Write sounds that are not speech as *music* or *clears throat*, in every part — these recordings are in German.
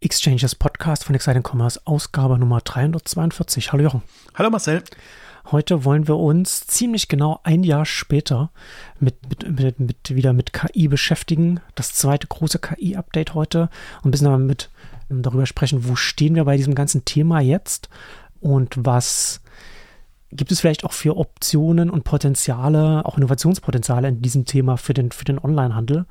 Exchanges Podcast von Exciting Commerce, Ausgabe Nummer 342. Hallo Jochen. Hallo Marcel. Heute wollen wir uns ziemlich genau ein Jahr später mit, mit, mit, mit wieder mit KI beschäftigen. Das zweite große KI-Update heute und ein bisschen mit darüber sprechen, wo stehen wir bei diesem ganzen Thema jetzt und was gibt es vielleicht auch für Optionen und Potenziale, auch Innovationspotenziale in diesem Thema für den, für den Onlinehandel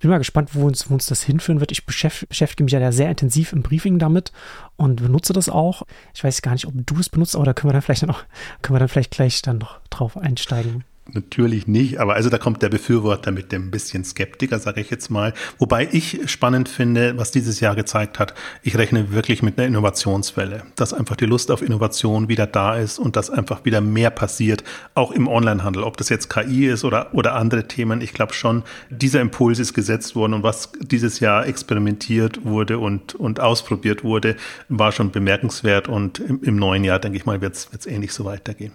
bin mal gespannt, wo uns, wo uns das hinführen wird. Ich beschäftige mich ja sehr intensiv im Briefing damit und benutze das auch. Ich weiß gar nicht, ob du es benutzt, aber da können wir dann vielleicht noch, können wir dann vielleicht gleich dann noch drauf einsteigen. Natürlich nicht, aber also da kommt der Befürworter mit dem bisschen Skeptiker, sage ich jetzt mal. Wobei ich spannend finde, was dieses Jahr gezeigt hat, ich rechne wirklich mit einer Innovationswelle, dass einfach die Lust auf Innovation wieder da ist und dass einfach wieder mehr passiert, auch im Onlinehandel. Ob das jetzt KI ist oder, oder andere Themen, ich glaube schon, dieser Impuls ist gesetzt worden und was dieses Jahr experimentiert wurde und, und ausprobiert wurde, war schon bemerkenswert und im, im neuen Jahr, denke ich mal, wird es ähnlich so weitergehen.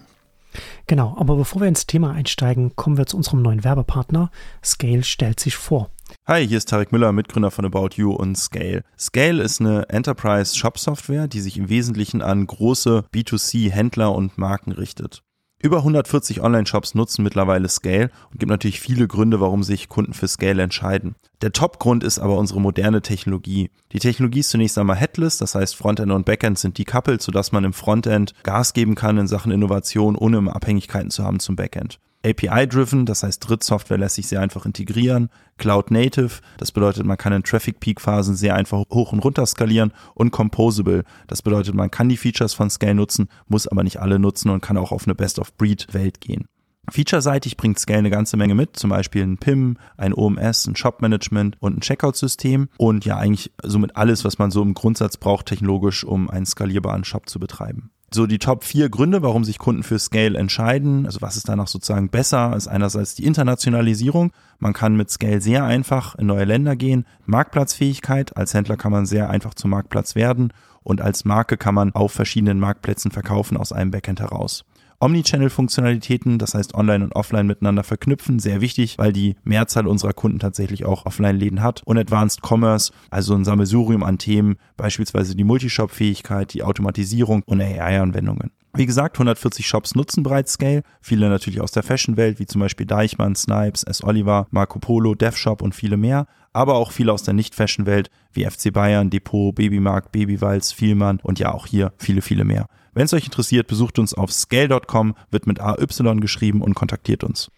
Genau, aber bevor wir ins Thema einsteigen, kommen wir zu unserem neuen Werbepartner. Scale stellt sich vor. Hi, hier ist Tarek Müller, Mitgründer von About You und Scale. Scale ist eine Enterprise Shop Software, die sich im Wesentlichen an große B2C Händler und Marken richtet. Über 140 Online-Shops nutzen mittlerweile Scale und gibt natürlich viele Gründe, warum sich Kunden für Scale entscheiden. Der Top-Grund ist aber unsere moderne Technologie. Die Technologie ist zunächst einmal headless, das heißt Frontend und Backend sind decoupled, sodass man im Frontend Gas geben kann in Sachen Innovation, ohne Abhängigkeiten zu haben zum Backend. API-driven, das heißt Drittsoftware lässt sich sehr einfach integrieren. Cloud-native, das bedeutet, man kann in Traffic-Peak-Phasen sehr einfach hoch und runter skalieren. Und composable, das bedeutet, man kann die Features von Scale nutzen, muss aber nicht alle nutzen und kann auch auf eine Best-of-Breed-Welt gehen. Featureseitig bringt Scale eine ganze Menge mit, zum Beispiel ein PIM, ein OMS, ein Shop-Management und ein Checkout-System und ja eigentlich somit alles, was man so im Grundsatz braucht technologisch, um einen skalierbaren Shop zu betreiben. So die Top vier Gründe, warum sich Kunden für Scale entscheiden, also was ist danach sozusagen besser, ist einerseits die Internationalisierung. Man kann mit Scale sehr einfach in neue Länder gehen. Marktplatzfähigkeit, als Händler kann man sehr einfach zum Marktplatz werden und als Marke kann man auf verschiedenen Marktplätzen verkaufen aus einem Backend heraus. Omnichannel-Funktionalitäten, das heißt online und offline miteinander verknüpfen, sehr wichtig, weil die Mehrzahl unserer Kunden tatsächlich auch Offline-Läden hat. Und Advanced Commerce, also ein Sammelsurium an Themen, beispielsweise die Multishop-Fähigkeit, die Automatisierung und AI-Anwendungen. Wie gesagt, 140 Shops nutzen bereits Scale, viele natürlich aus der Fashion-Welt, wie zum Beispiel Deichmann, Snipes, S. Oliver, Marco Polo, DevShop und viele mehr, aber auch viele aus der Nicht-Fashion-Welt, wie FC Bayern, Depot, Babymarkt, Babywalz, Vielmann und ja auch hier viele, viele mehr. Wenn es euch interessiert, besucht uns auf scale.com, wird mit AY geschrieben und kontaktiert uns.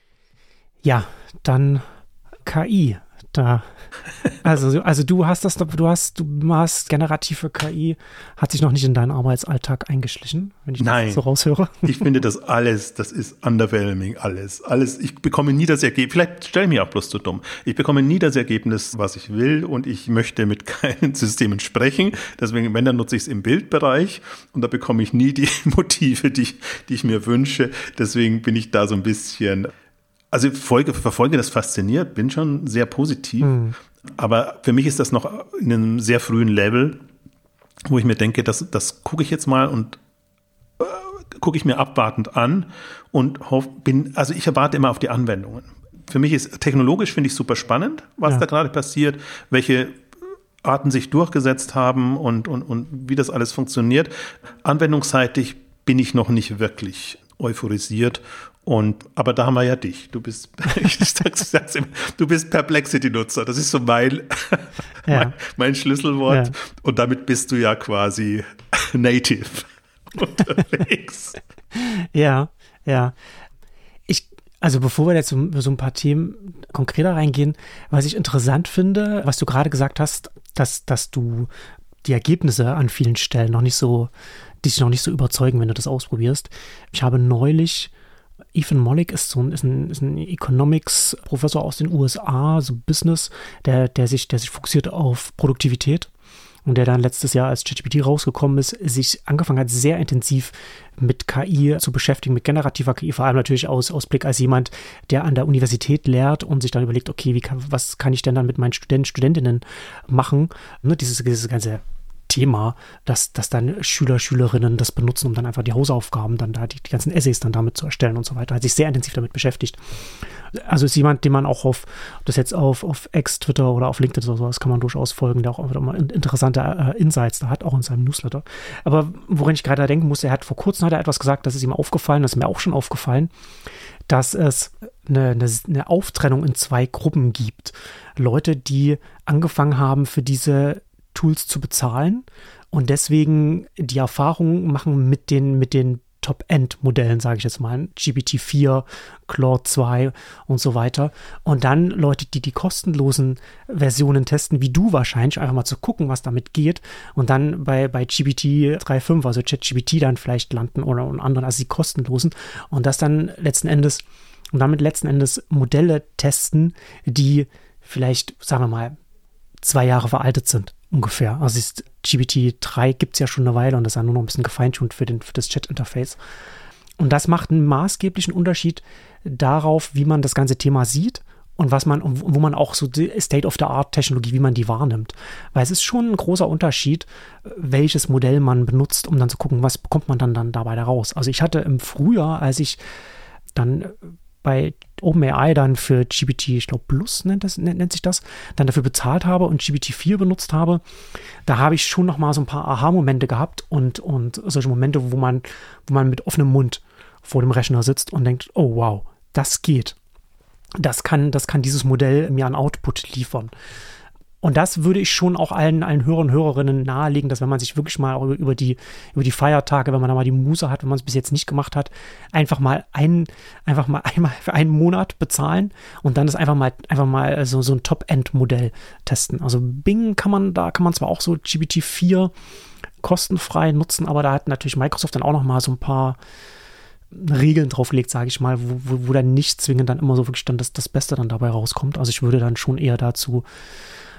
Ja, dann KI da. Also, also du hast das, du hast, du hast generative KI, hat sich noch nicht in deinen Arbeitsalltag eingeschlichen, wenn ich Nein, das so raushöre. Ich finde das alles, das ist underwhelming, alles. Alles, ich bekomme nie das Ergebnis, vielleicht stelle ich mich auch bloß zu dumm. Ich bekomme nie das Ergebnis, was ich will und ich möchte mit *laughs* keinen Systemen sprechen. Deswegen, wenn, dann nutze ich es im Bildbereich und da bekomme ich nie die *laughs* Motive, die, die ich mir wünsche. Deswegen bin ich da so ein bisschen also folge, verfolge das fasziniert, bin schon sehr positiv. Mhm. Aber für mich ist das noch in einem sehr frühen Level, wo ich mir denke, das, das gucke ich jetzt mal und äh, gucke ich mir abwartend an und hoff, bin, also ich erwarte immer auf die Anwendungen. Für mich ist technologisch finde ich super spannend, was ja. da gerade passiert, welche Arten sich durchgesetzt haben und, und, und wie das alles funktioniert. Anwendungsseitig bin ich noch nicht wirklich euphorisiert und, aber da haben wir ja dich. Du bist, *laughs* ich sag's, sag's immer, du bist Perplexity-Nutzer. Das ist so mein, ja. mein, mein, Schlüsselwort. Ja. Und damit bist du ja quasi *laughs* native *laughs* unterwegs. ja, ja. Ich, also bevor wir jetzt so, so ein paar Themen konkreter reingehen, was ich interessant finde, was du gerade gesagt hast, dass, dass du die Ergebnisse an vielen Stellen noch nicht so, dich noch nicht so überzeugen, wenn du das ausprobierst. Ich habe neulich Ethan Mollick ist so ein, ist ein, ist ein Economics-Professor aus den USA, so Business, der, der, sich, der sich fokussiert auf Produktivität und der dann letztes Jahr als ChatGPT rausgekommen ist, sich angefangen hat, sehr intensiv mit KI zu beschäftigen, mit generativer KI, vor allem natürlich aus, aus Blick als jemand, der an der Universität lehrt und sich dann überlegt, okay, wie kann, was kann ich denn dann mit meinen Studenten, Studentinnen machen? Ne, dieses, dieses ganze Thema, dass, dass dann Schüler, Schülerinnen das benutzen, um dann einfach die Hausaufgaben, dann da die, die ganzen Essays dann damit zu erstellen und so weiter. Hat sich sehr intensiv damit beschäftigt. Also ist jemand, den man auch auf, das jetzt auf, auf X, Twitter oder auf LinkedIn oder sowas kann man durchaus folgen, der auch immer interessante äh, Insights da hat, auch in seinem Newsletter. Aber worin ich gerade denken muss, er hat vor kurzem hat er etwas gesagt, das ist ihm aufgefallen, das ist mir auch schon aufgefallen, dass es eine, eine, eine Auftrennung in zwei Gruppen gibt. Leute, die angefangen haben, für diese Tools zu bezahlen. Und deswegen die Erfahrung machen mit den, mit den Top-End-Modellen, sage ich jetzt mal, GPT-4, Claude 2 und so weiter. Und dann Leute, die die kostenlosen Versionen testen, wie du wahrscheinlich, einfach mal zu gucken, was damit geht. Und dann bei, bei GPT 3.5, also ChatGPT dann vielleicht landen oder anderen, also die kostenlosen. Und das dann letzten Endes und damit letzten Endes Modelle testen, die vielleicht, sagen wir mal, zwei Jahre veraltet sind, ungefähr. Also ist GPT-3 gibt es ja schon eine Weile und das ist ja nur noch ein bisschen gefeintuned für, den, für das Chat-Interface. Und das macht einen maßgeblichen Unterschied darauf, wie man das ganze Thema sieht und was man, wo man auch so State-of-the-Art-Technologie, wie man die wahrnimmt. Weil es ist schon ein großer Unterschied, welches Modell man benutzt, um dann zu gucken, was bekommt man dann, dann dabei da raus. Also ich hatte im Frühjahr, als ich dann bei OpenAI dann für GPT, ich glaube Plus nennt, das, nennt, nennt sich das, dann dafür bezahlt habe und GPT-4 benutzt habe, da habe ich schon noch mal so ein paar Aha-Momente gehabt und, und solche Momente, wo man, wo man mit offenem Mund vor dem Rechner sitzt und denkt, oh wow, das geht. Das kann, das kann dieses Modell mir an Output liefern. Und das würde ich schon auch allen, allen Hörern und Hörerinnen nahelegen, dass wenn man sich wirklich mal über die, über die Feiertage, wenn man da mal die Muse hat, wenn man es bis jetzt nicht gemacht hat, einfach mal ein, einfach mal *laughs* einmal für einen Monat bezahlen und dann ist einfach mal, einfach mal so, so ein Top-End-Modell testen. Also Bing kann man, da kann man zwar auch so GPT-4 kostenfrei nutzen, aber da hat natürlich Microsoft dann auch noch mal so ein paar Regeln draufgelegt, sage ich mal, wo, wo, wo dann nicht zwingend dann immer so wirklich dann das, das Beste dann dabei rauskommt. Also ich würde dann schon eher dazu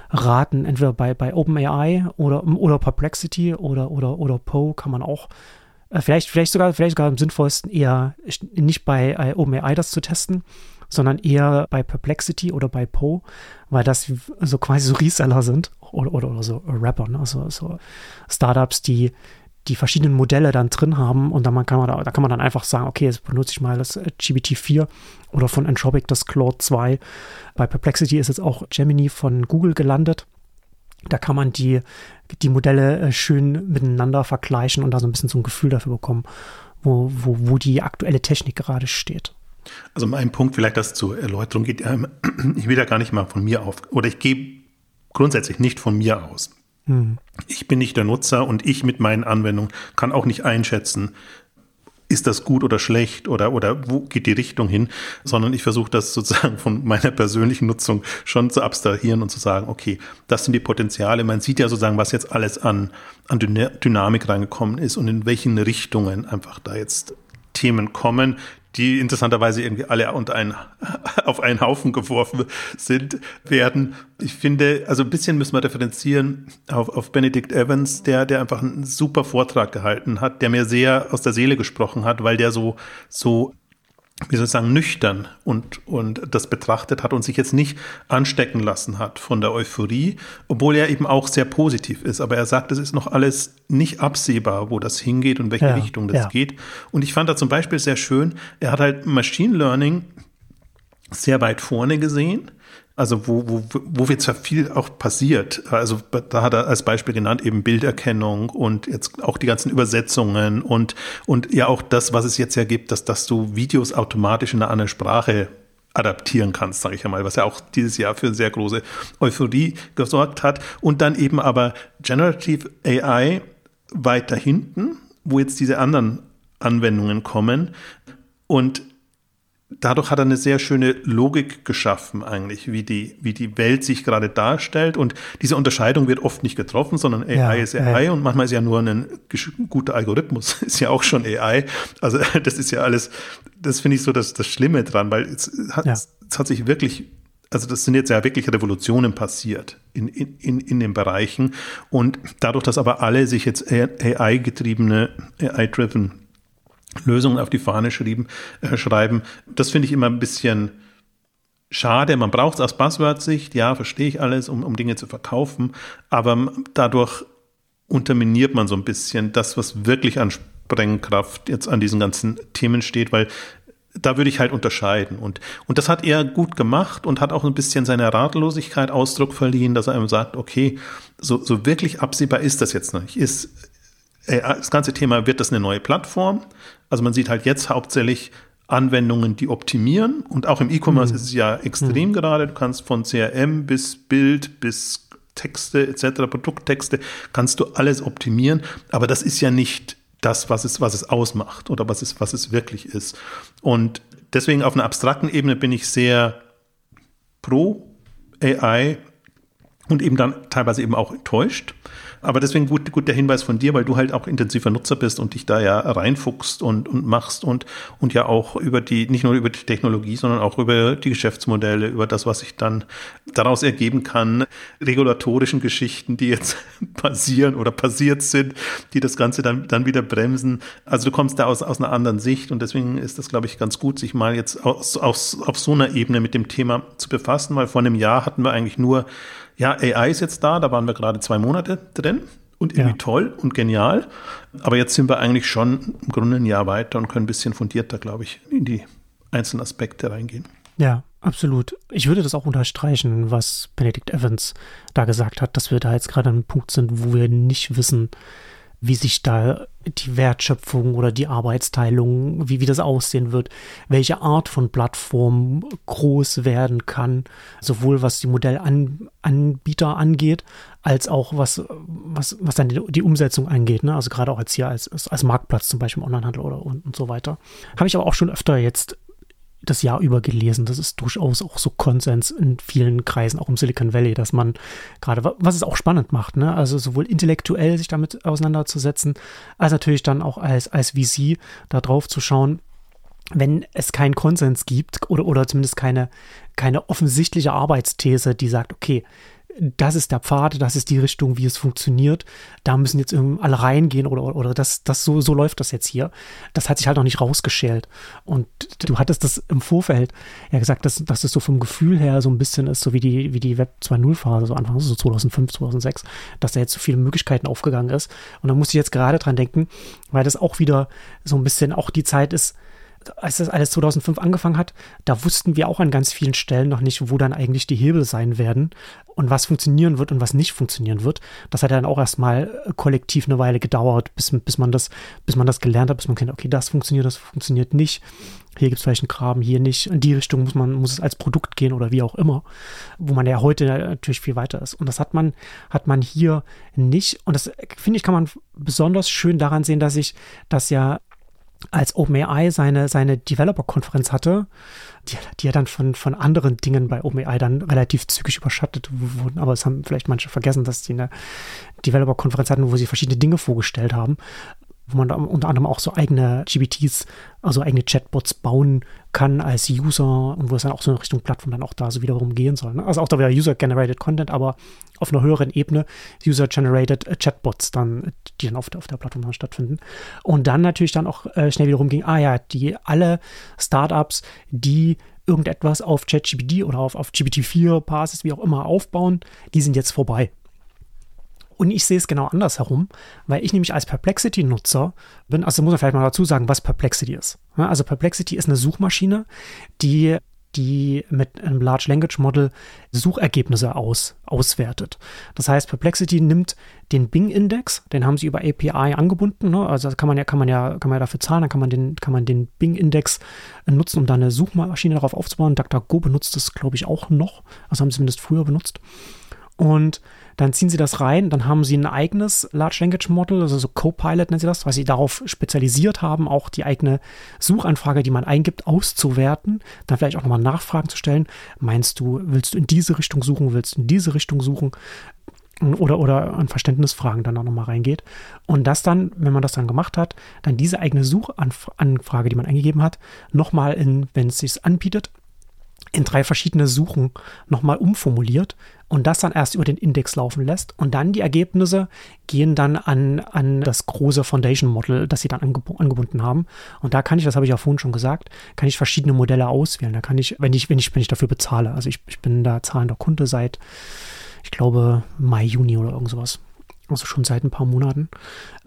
raten, entweder bei, bei OpenAI oder, oder Perplexity oder, oder, oder Poe kann man auch äh, vielleicht, vielleicht sogar, vielleicht sogar am sinnvollsten eher nicht bei äh, OpenAI das zu testen, sondern eher bei Perplexity oder bei Poe, weil das so quasi so Reseller sind oder, oder, oder so Rapper, ne? also so Startups, die die verschiedenen Modelle dann drin haben und dann kann man da, da kann man dann einfach sagen, okay, jetzt benutze ich mal das äh, GPT-4 oder von Entropic das Claude 2. Bei Perplexity ist jetzt auch Gemini von Google gelandet. Da kann man die, die Modelle äh, schön miteinander vergleichen und da so ein bisschen so ein Gefühl dafür bekommen, wo, wo, wo die aktuelle Technik gerade steht. Also mein Punkt vielleicht, das zur Erläuterung geht, *clears throat* ich will da gar nicht mal von mir auf, oder ich gehe grundsätzlich nicht von mir aus. Hm. Ich bin nicht der Nutzer und ich mit meinen Anwendungen kann auch nicht einschätzen, ist das gut oder schlecht oder, oder wo geht die Richtung hin, sondern ich versuche das sozusagen von meiner persönlichen Nutzung schon zu abstrahieren und zu sagen, okay, das sind die Potenziale. Man sieht ja sozusagen, was jetzt alles an, an Dynamik reingekommen ist und in welchen Richtungen einfach da jetzt Themen kommen, die interessanterweise irgendwie alle unter einen, *laughs* auf einen Haufen geworfen sind, werden. Ich finde, also ein bisschen müssen wir differenzieren auf, auf Benedict Evans, der, der einfach einen super Vortrag gehalten hat, der mir sehr aus der Seele gesprochen hat, weil der so, so wie soll ich sagen, nüchtern und, und das betrachtet hat und sich jetzt nicht anstecken lassen hat von der Euphorie, obwohl er eben auch sehr positiv ist. Aber er sagt, es ist noch alles nicht absehbar, wo das hingeht und welche ja, Richtung das ja. geht. Und ich fand da zum Beispiel sehr schön, er hat halt Machine Learning sehr weit vorne gesehen also wo, wo, wo jetzt ja viel auch passiert. Also da hat er als Beispiel genannt eben Bilderkennung und jetzt auch die ganzen Übersetzungen und, und ja auch das, was es jetzt ja gibt, dass, dass du Videos automatisch in eine andere Sprache adaptieren kannst, sage ich einmal, was ja auch dieses Jahr für sehr große Euphorie gesorgt hat. Und dann eben aber Generative AI weiter hinten, wo jetzt diese anderen Anwendungen kommen. Und dadurch hat er eine sehr schöne Logik geschaffen, eigentlich, wie die, wie die Welt sich gerade darstellt. Und diese Unterscheidung wird oft nicht getroffen, sondern AI ja, ist AI ja. und manchmal ist ja nur ein guter Algorithmus, *laughs* ist ja auch schon AI. Also *laughs* das ist ja alles, das finde ich so das, das Schlimme dran, weil es hat, ja. es hat sich wirklich also das sind jetzt ja wirklich Revolutionen passiert in, in, in den Bereichen. Und dadurch, dass aber alle sich jetzt AI-getriebene, AI-driven Lösungen auf die Fahne schrieben, äh, schreiben. Das finde ich immer ein bisschen schade. Man braucht es aus Buzzword-Sicht, ja, verstehe ich alles, um, um Dinge zu verkaufen, aber dadurch unterminiert man so ein bisschen das, was wirklich an Sprengkraft jetzt an diesen ganzen Themen steht, weil da würde ich halt unterscheiden. Und, und das hat er gut gemacht und hat auch ein bisschen seiner Ratlosigkeit Ausdruck verliehen, dass er einem sagt, okay, so, so wirklich absehbar ist das jetzt noch nicht. Ist, äh, das ganze Thema, wird das eine neue Plattform? Also man sieht halt jetzt hauptsächlich Anwendungen, die optimieren. Und auch im E-Commerce mhm. ist es ja extrem mhm. gerade. Du kannst von CRM bis Bild bis Texte etc., Produkttexte, kannst du alles optimieren. Aber das ist ja nicht das, was es, was es ausmacht oder was es, was es wirklich ist. Und deswegen auf einer abstrakten Ebene bin ich sehr pro AI und eben dann teilweise eben auch enttäuscht. Aber deswegen gut, gut der Hinweis von dir, weil du halt auch intensiver Nutzer bist und dich da ja reinfuchst und, und machst und, und ja auch über die, nicht nur über die Technologie, sondern auch über die Geschäftsmodelle, über das, was sich dann daraus ergeben kann, regulatorischen Geschichten, die jetzt *laughs* passieren oder passiert sind, die das Ganze dann, dann wieder bremsen. Also du kommst da aus, aus einer anderen Sicht und deswegen ist das, glaube ich, ganz gut, sich mal jetzt aus, aus, auf so einer Ebene mit dem Thema zu befassen, weil vor einem Jahr hatten wir eigentlich nur ja, AI ist jetzt da, da waren wir gerade zwei Monate drin und irgendwie ja. toll und genial. Aber jetzt sind wir eigentlich schon im Grunde ein Jahr weiter und können ein bisschen fundierter, glaube ich, in die einzelnen Aspekte reingehen. Ja, absolut. Ich würde das auch unterstreichen, was Benedict Evans da gesagt hat, dass wir da jetzt gerade an einem Punkt sind, wo wir nicht wissen, wie sich da die Wertschöpfung oder die Arbeitsteilung, wie, wie das aussehen wird, welche Art von Plattform groß werden kann, sowohl was die Modellanbieter angeht, als auch was, was, was dann die, Umsetzung angeht, ne? also gerade auch als hier als, als Marktplatz zum Beispiel im Onlinehandel oder und, und so weiter. Habe ich aber auch schon öfter jetzt das Jahr über gelesen. Das ist durchaus auch so Konsens in vielen Kreisen, auch im Silicon Valley, dass man gerade, was es auch spannend macht, ne? also sowohl intellektuell sich damit auseinanderzusetzen, als natürlich dann auch als, als VC da drauf zu schauen, wenn es keinen Konsens gibt oder, oder zumindest keine, keine offensichtliche Arbeitsthese, die sagt, okay, das ist der Pfad, das ist die Richtung, wie es funktioniert. Da müssen jetzt alle reingehen oder, oder das, das so, so läuft das jetzt hier. Das hat sich halt noch nicht rausgeschält. Und du hattest das im Vorfeld ja gesagt, dass, dass es so vom Gefühl her so ein bisschen ist, so wie die, wie die Web 2.0 Phase, so Anfang, so 2005, 2006, dass da jetzt so viele Möglichkeiten aufgegangen ist. Und da musste ich jetzt gerade dran denken, weil das auch wieder so ein bisschen auch die Zeit ist, als das alles 2005 angefangen hat, da wussten wir auch an ganz vielen Stellen noch nicht, wo dann eigentlich die Hebel sein werden und was funktionieren wird und was nicht funktionieren wird. Das hat dann auch erstmal kollektiv eine Weile gedauert, bis, bis man das, bis man das gelernt hat, bis man kennt, okay, das funktioniert, das funktioniert nicht. Hier gibt es vielleicht einen Graben, hier nicht. In die Richtung muss man, muss es als Produkt gehen oder wie auch immer, wo man ja heute natürlich viel weiter ist. Und das hat man, hat man hier nicht. Und das finde ich, kann man besonders schön daran sehen, dass ich das ja als OpenAI seine, seine Developer-Konferenz hatte, die, die ja dann von, von anderen Dingen bei OpenAI dann relativ zügig überschattet wurden, aber es haben vielleicht manche vergessen, dass die eine Developer-Konferenz hatten, wo sie verschiedene Dinge vorgestellt haben wo man unter anderem auch so eigene GBTs, also eigene Chatbots bauen kann als User und wo es dann auch so in Richtung Plattform dann auch da so wiederum gehen soll. Ne? Also auch da wieder User-Generated Content, aber auf einer höheren Ebene User-Generated äh, Chatbots dann, die dann auf der, auf der Plattform dann stattfinden. Und dann natürlich dann auch äh, schnell wiederum ging, ah ja, die alle Startups, die irgendetwas auf ChatGPT oder auf, auf GPT-4-Basis, wie auch immer, aufbauen, die sind jetzt vorbei. Und ich sehe es genau andersherum, weil ich nämlich als Perplexity-Nutzer bin, also muss man vielleicht mal dazu sagen, was Perplexity ist. Also Perplexity ist eine Suchmaschine, die die mit einem Large Language Model Suchergebnisse aus, auswertet. Das heißt, Perplexity nimmt den Bing-Index, den haben sie über API angebunden, ne? also kann man ja, kann man ja, kann man ja dafür zahlen, dann kann man den, kann man den Bing-Index nutzen, um da eine Suchmaschine darauf aufzubauen. DuckDuckGo benutzt das, glaube ich, auch noch, also haben sie zumindest früher benutzt. Und dann ziehen sie das rein, dann haben sie ein eigenes Large Language Model, also so Copilot nennen sie das, weil sie darauf spezialisiert haben, auch die eigene Suchanfrage, die man eingibt, auszuwerten, dann vielleicht auch nochmal Nachfragen zu stellen. Meinst du, willst du in diese Richtung suchen, willst du in diese Richtung suchen? Oder, oder an Verständnisfragen dann auch nochmal reingeht. Und das dann, wenn man das dann gemacht hat, dann diese eigene Suchanfrage, die man eingegeben hat, nochmal in, wenn es sich anbietet, in drei verschiedene Suchen nochmal umformuliert und das dann erst über den Index laufen lässt. Und dann die Ergebnisse gehen dann an, an das große Foundation Model, das sie dann angeb angebunden haben. Und da kann ich, das habe ich ja vorhin schon gesagt, kann ich verschiedene Modelle auswählen. Da kann ich, wenn ich, wenn ich, wenn ich dafür bezahle. Also ich, ich bin da zahlender Kunde seit, ich glaube, Mai, Juni oder irgend sowas. also schon seit ein paar Monaten.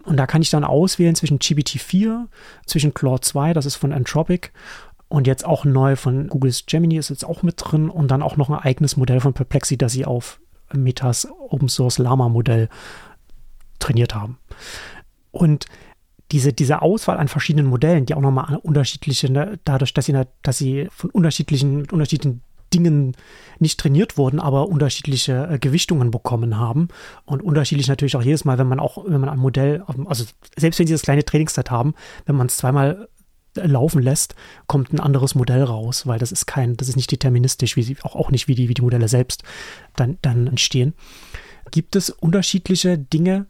Und da kann ich dann auswählen zwischen GPT-4, zwischen Claude 2, das ist von Anthropic, und jetzt auch neu von Googles Gemini ist jetzt auch mit drin und dann auch noch ein eigenes Modell von Perplexity, das sie auf Metas Open Source Lama Modell trainiert haben. Und diese, diese Auswahl an verschiedenen Modellen, die auch nochmal unterschiedliche, ne, dadurch, dass sie, dass sie von unterschiedlichen, unterschiedlichen Dingen nicht trainiert wurden, aber unterschiedliche äh, Gewichtungen bekommen haben und unterschiedlich natürlich auch jedes Mal, wenn man auch, wenn man ein Modell, also selbst wenn sie das kleine Trainingsset haben, wenn man es zweimal laufen lässt, kommt ein anderes Modell raus, weil das ist kein, das ist nicht deterministisch, wie sie, auch, auch nicht wie die, wie die Modelle selbst dann, dann entstehen. Gibt es unterschiedliche Dinge,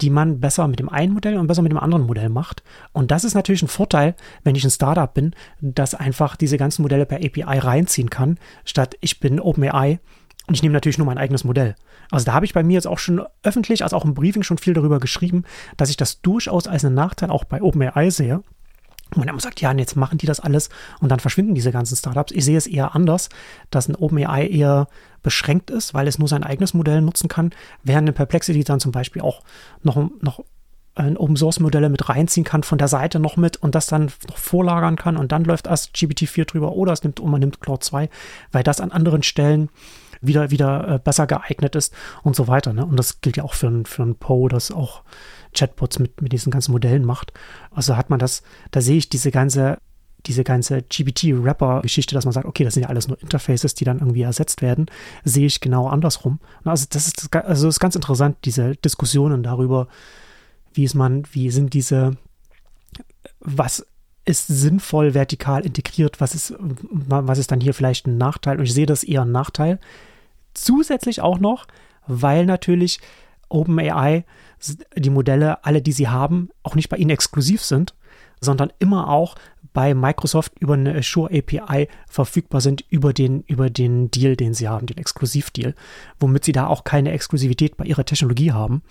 die man besser mit dem einen Modell und besser mit dem anderen Modell macht. Und das ist natürlich ein Vorteil, wenn ich ein Startup bin, dass einfach diese ganzen Modelle per API reinziehen kann, statt ich bin OpenAI und ich nehme natürlich nur mein eigenes Modell. Also da habe ich bei mir jetzt auch schon öffentlich, also auch im Briefing schon viel darüber geschrieben, dass ich das durchaus als einen Nachteil auch bei OpenAI sehe, man immer sagt, ja, jetzt machen die das alles und dann verschwinden diese ganzen Startups. Ich sehe es eher anders, dass ein OpenAI eher beschränkt ist, weil es nur sein eigenes Modell nutzen kann, während ein Perplexity dann zum Beispiel auch noch, noch ein Open Source Modelle mit reinziehen kann von der Seite noch mit und das dann noch vorlagern kann und dann läuft erst GPT-4 drüber oder es nimmt, und man nimmt Cloud 2, weil das an anderen Stellen wieder, wieder äh, besser geeignet ist und so weiter. Ne? Und das gilt ja auch für ein, für ein Poe, das auch Chatbots mit, mit diesen ganzen Modellen macht. Also hat man das, da sehe ich diese ganze, diese ganze GPT-Rapper-Geschichte, dass man sagt, okay, das sind ja alles nur Interfaces, die dann irgendwie ersetzt werden, sehe ich genau andersrum. Also das ist, also ist ganz interessant, diese Diskussionen darüber, wie ist man, wie sind diese, was ist sinnvoll vertikal integriert, was ist, was ist dann hier vielleicht ein Nachteil? Und ich sehe das eher ein Nachteil. Zusätzlich auch noch, weil natürlich OpenAI die Modelle, alle, die sie haben, auch nicht bei ihnen exklusiv sind, sondern immer auch bei Microsoft über eine Azure API verfügbar sind über den, über den Deal, den sie haben, den Exklusivdeal, womit sie da auch keine Exklusivität bei ihrer Technologie haben.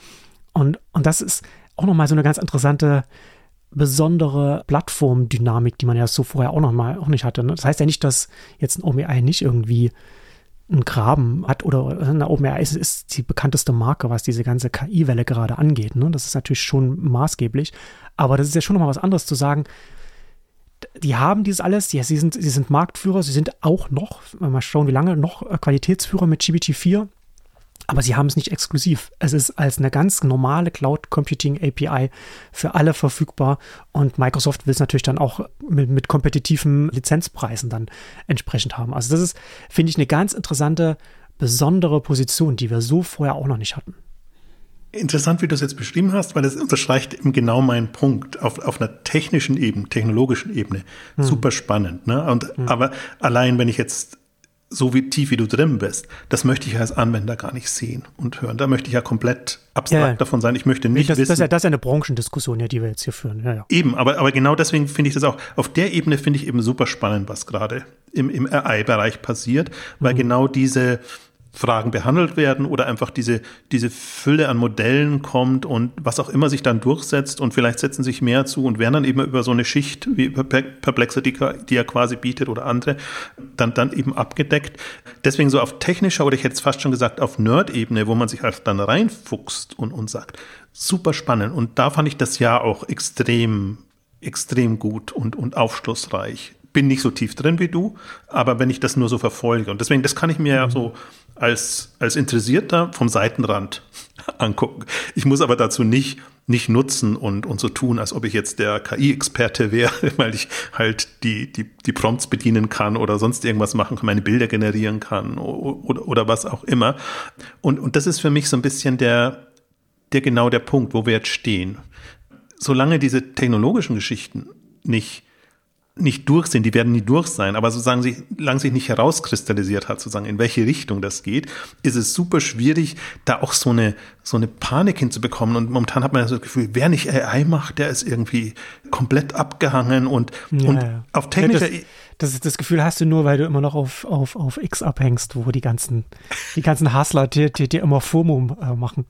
Und, und das ist auch nochmal so eine ganz interessante, besondere Plattformdynamik, die man ja so vorher auch noch mal auch nicht hatte. Ne? Das heißt ja nicht, dass jetzt ein OpenAI nicht irgendwie einen Graben hat oder eine OpenAI ist, ist die bekannteste Marke, was diese ganze KI-Welle gerade angeht. Ne? Das ist natürlich schon maßgeblich. Aber das ist ja schon nochmal was anderes zu sagen. Die haben dieses alles, ja, sie sind, sie sind Marktführer, sie sind auch noch, mal schauen, wie lange, noch Qualitätsführer mit GPT-4. Aber sie haben es nicht exklusiv. Es ist als eine ganz normale Cloud Computing API für alle verfügbar und Microsoft will es natürlich dann auch mit, mit kompetitiven Lizenzpreisen dann entsprechend haben. Also das ist, finde ich, eine ganz interessante, besondere Position, die wir so vorher auch noch nicht hatten. Interessant, wie du es jetzt beschrieben hast, weil das unterstreicht eben genau meinen Punkt auf, auf einer technischen Ebene, technologischen Ebene. Hm. Super spannend. Ne? Und, hm. Aber allein, wenn ich jetzt so wie tief wie du drin bist, das möchte ich als Anwender gar nicht sehen und hören. Da möchte ich ja komplett abstrakt ja, davon sein. Ich möchte nicht das, wissen. Das ist, ja, das ist ja eine Branchendiskussion, ja, die wir jetzt hier führen. Ja, ja. Eben, aber, aber genau deswegen finde ich das auch, auf der Ebene finde ich eben super spannend, was gerade im, im RI-Bereich passiert, weil mhm. genau diese, Fragen behandelt werden oder einfach diese, diese Fülle an Modellen kommt und was auch immer sich dann durchsetzt und vielleicht setzen sich mehr zu und werden dann eben über so eine Schicht wie Perplexity, die er quasi bietet oder andere, dann, dann eben abgedeckt. Deswegen so auf technischer oder ich hätte es fast schon gesagt auf Nerd-Ebene, wo man sich halt dann reinfuchst und, und sagt, super spannend. Und da fand ich das Jahr auch extrem, extrem gut und, und aufschlussreich bin nicht so tief drin wie du, aber wenn ich das nur so verfolge und deswegen, das kann ich mir ja mhm. so als, als Interessierter vom Seitenrand *laughs* angucken. Ich muss aber dazu nicht, nicht nutzen und, und so tun, als ob ich jetzt der KI-Experte wäre, *laughs* weil ich halt die, die, die Prompts bedienen kann oder sonst irgendwas machen kann, meine Bilder generieren kann oder, oder was auch immer. Und, und das ist für mich so ein bisschen der, der genau der Punkt, wo wir jetzt stehen. Solange diese technologischen Geschichten nicht nicht durch sind, die werden nie durch sein, aber sozusagen sich, lang sich nicht herauskristallisiert hat, sozusagen, in welche Richtung das geht, ist es super schwierig, da auch so eine, so eine Panik hinzubekommen. Und momentan hat man ja so das Gefühl, wer nicht AI macht, der ist irgendwie komplett abgehangen und, ja, und ja. auf technischer ja, das, das, das, Gefühl hast du nur, weil du immer noch auf, auf, auf X abhängst, wo die ganzen, die ganzen Hustler dir, dir, dir immer FOMO äh, machen.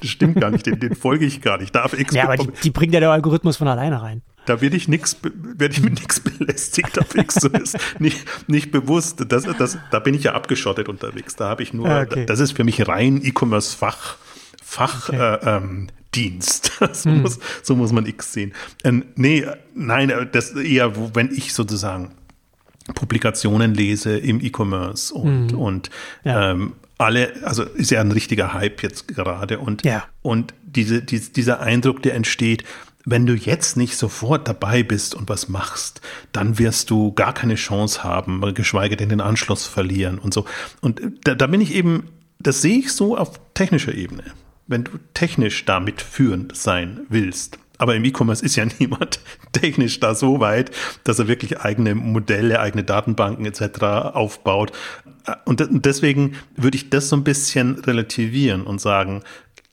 Das stimmt gar nicht, den, den folge ich gar nicht. Darf X Ja, aber die, die bringt ja der Algorithmus von alleine rein. Da werde ich nix, werde ich mit nichts belästigt auf X. So ist nicht, nicht bewusst. Das, das, da bin ich ja abgeschottet unterwegs. Da habe ich nur, ah, okay. das ist für mich rein E-Commerce-Fach. Fachdienst. Okay. Äh, ähm, *laughs* so, hm. muss, so muss man X sehen. Ähm, nee, nein, das eher, wenn ich sozusagen Publikationen lese im E-Commerce und, mhm. und ja. ähm, alle, also ist ja ein richtiger Hype jetzt gerade und, ja. und diese, die, dieser Eindruck, der entsteht, wenn du jetzt nicht sofort dabei bist und was machst, dann wirst du gar keine Chance haben, geschweige denn den Anschluss verlieren und so. Und da, da bin ich eben, das sehe ich so auf technischer Ebene. Wenn du technisch damit führend sein willst, aber im E-Commerce ist ja *laughs* niemand technisch da so weit, dass er wirklich eigene Modelle, eigene Datenbanken etc. aufbaut. Und deswegen würde ich das so ein bisschen relativieren und sagen,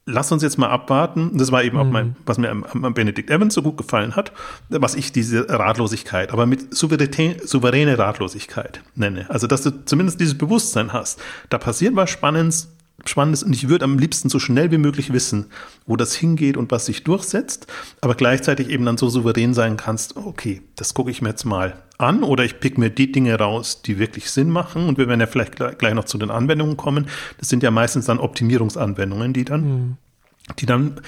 lass uns jetzt mal abwarten. Das war eben mhm. auch mein, was mir am, am Benedict Evans so gut gefallen hat, was ich diese Ratlosigkeit, aber mit souveräne Ratlosigkeit nenne. Also, dass du zumindest dieses Bewusstsein hast. Da passiert was Spannendes, Spannendes und ich würde am liebsten so schnell wie möglich wissen, wo das hingeht und was sich durchsetzt, aber gleichzeitig eben dann so souverän sein kannst, okay, das gucke ich mir jetzt mal an oder ich pick mir die Dinge raus, die wirklich Sinn machen und wir werden ja vielleicht gleich noch zu den Anwendungen kommen. Das sind ja meistens dann Optimierungsanwendungen, die dann, mhm. die dann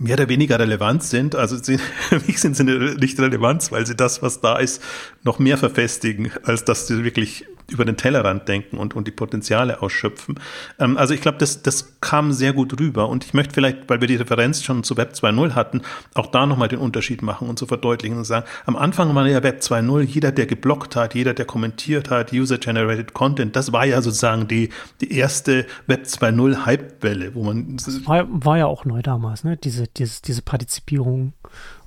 mehr oder weniger relevant sind. Also sie, *laughs* für mich sind sie nicht relevant, weil sie das, was da ist, noch mehr verfestigen, als dass sie wirklich über den Tellerrand denken und, und die Potenziale ausschöpfen. Ähm, also ich glaube, das, das kam sehr gut rüber. Und ich möchte vielleicht, weil wir die Referenz schon zu Web 2.0 hatten, auch da nochmal den Unterschied machen und zu so verdeutlichen und sagen, am Anfang war ja Web 2.0, jeder, der geblockt hat, jeder, der kommentiert hat, User-Generated Content, das war ja sozusagen die, die erste Web 2.0 Hype-Welle, wo man... Das war, war ja auch neu damals, ne? Diese, dieses, diese Partizipierung,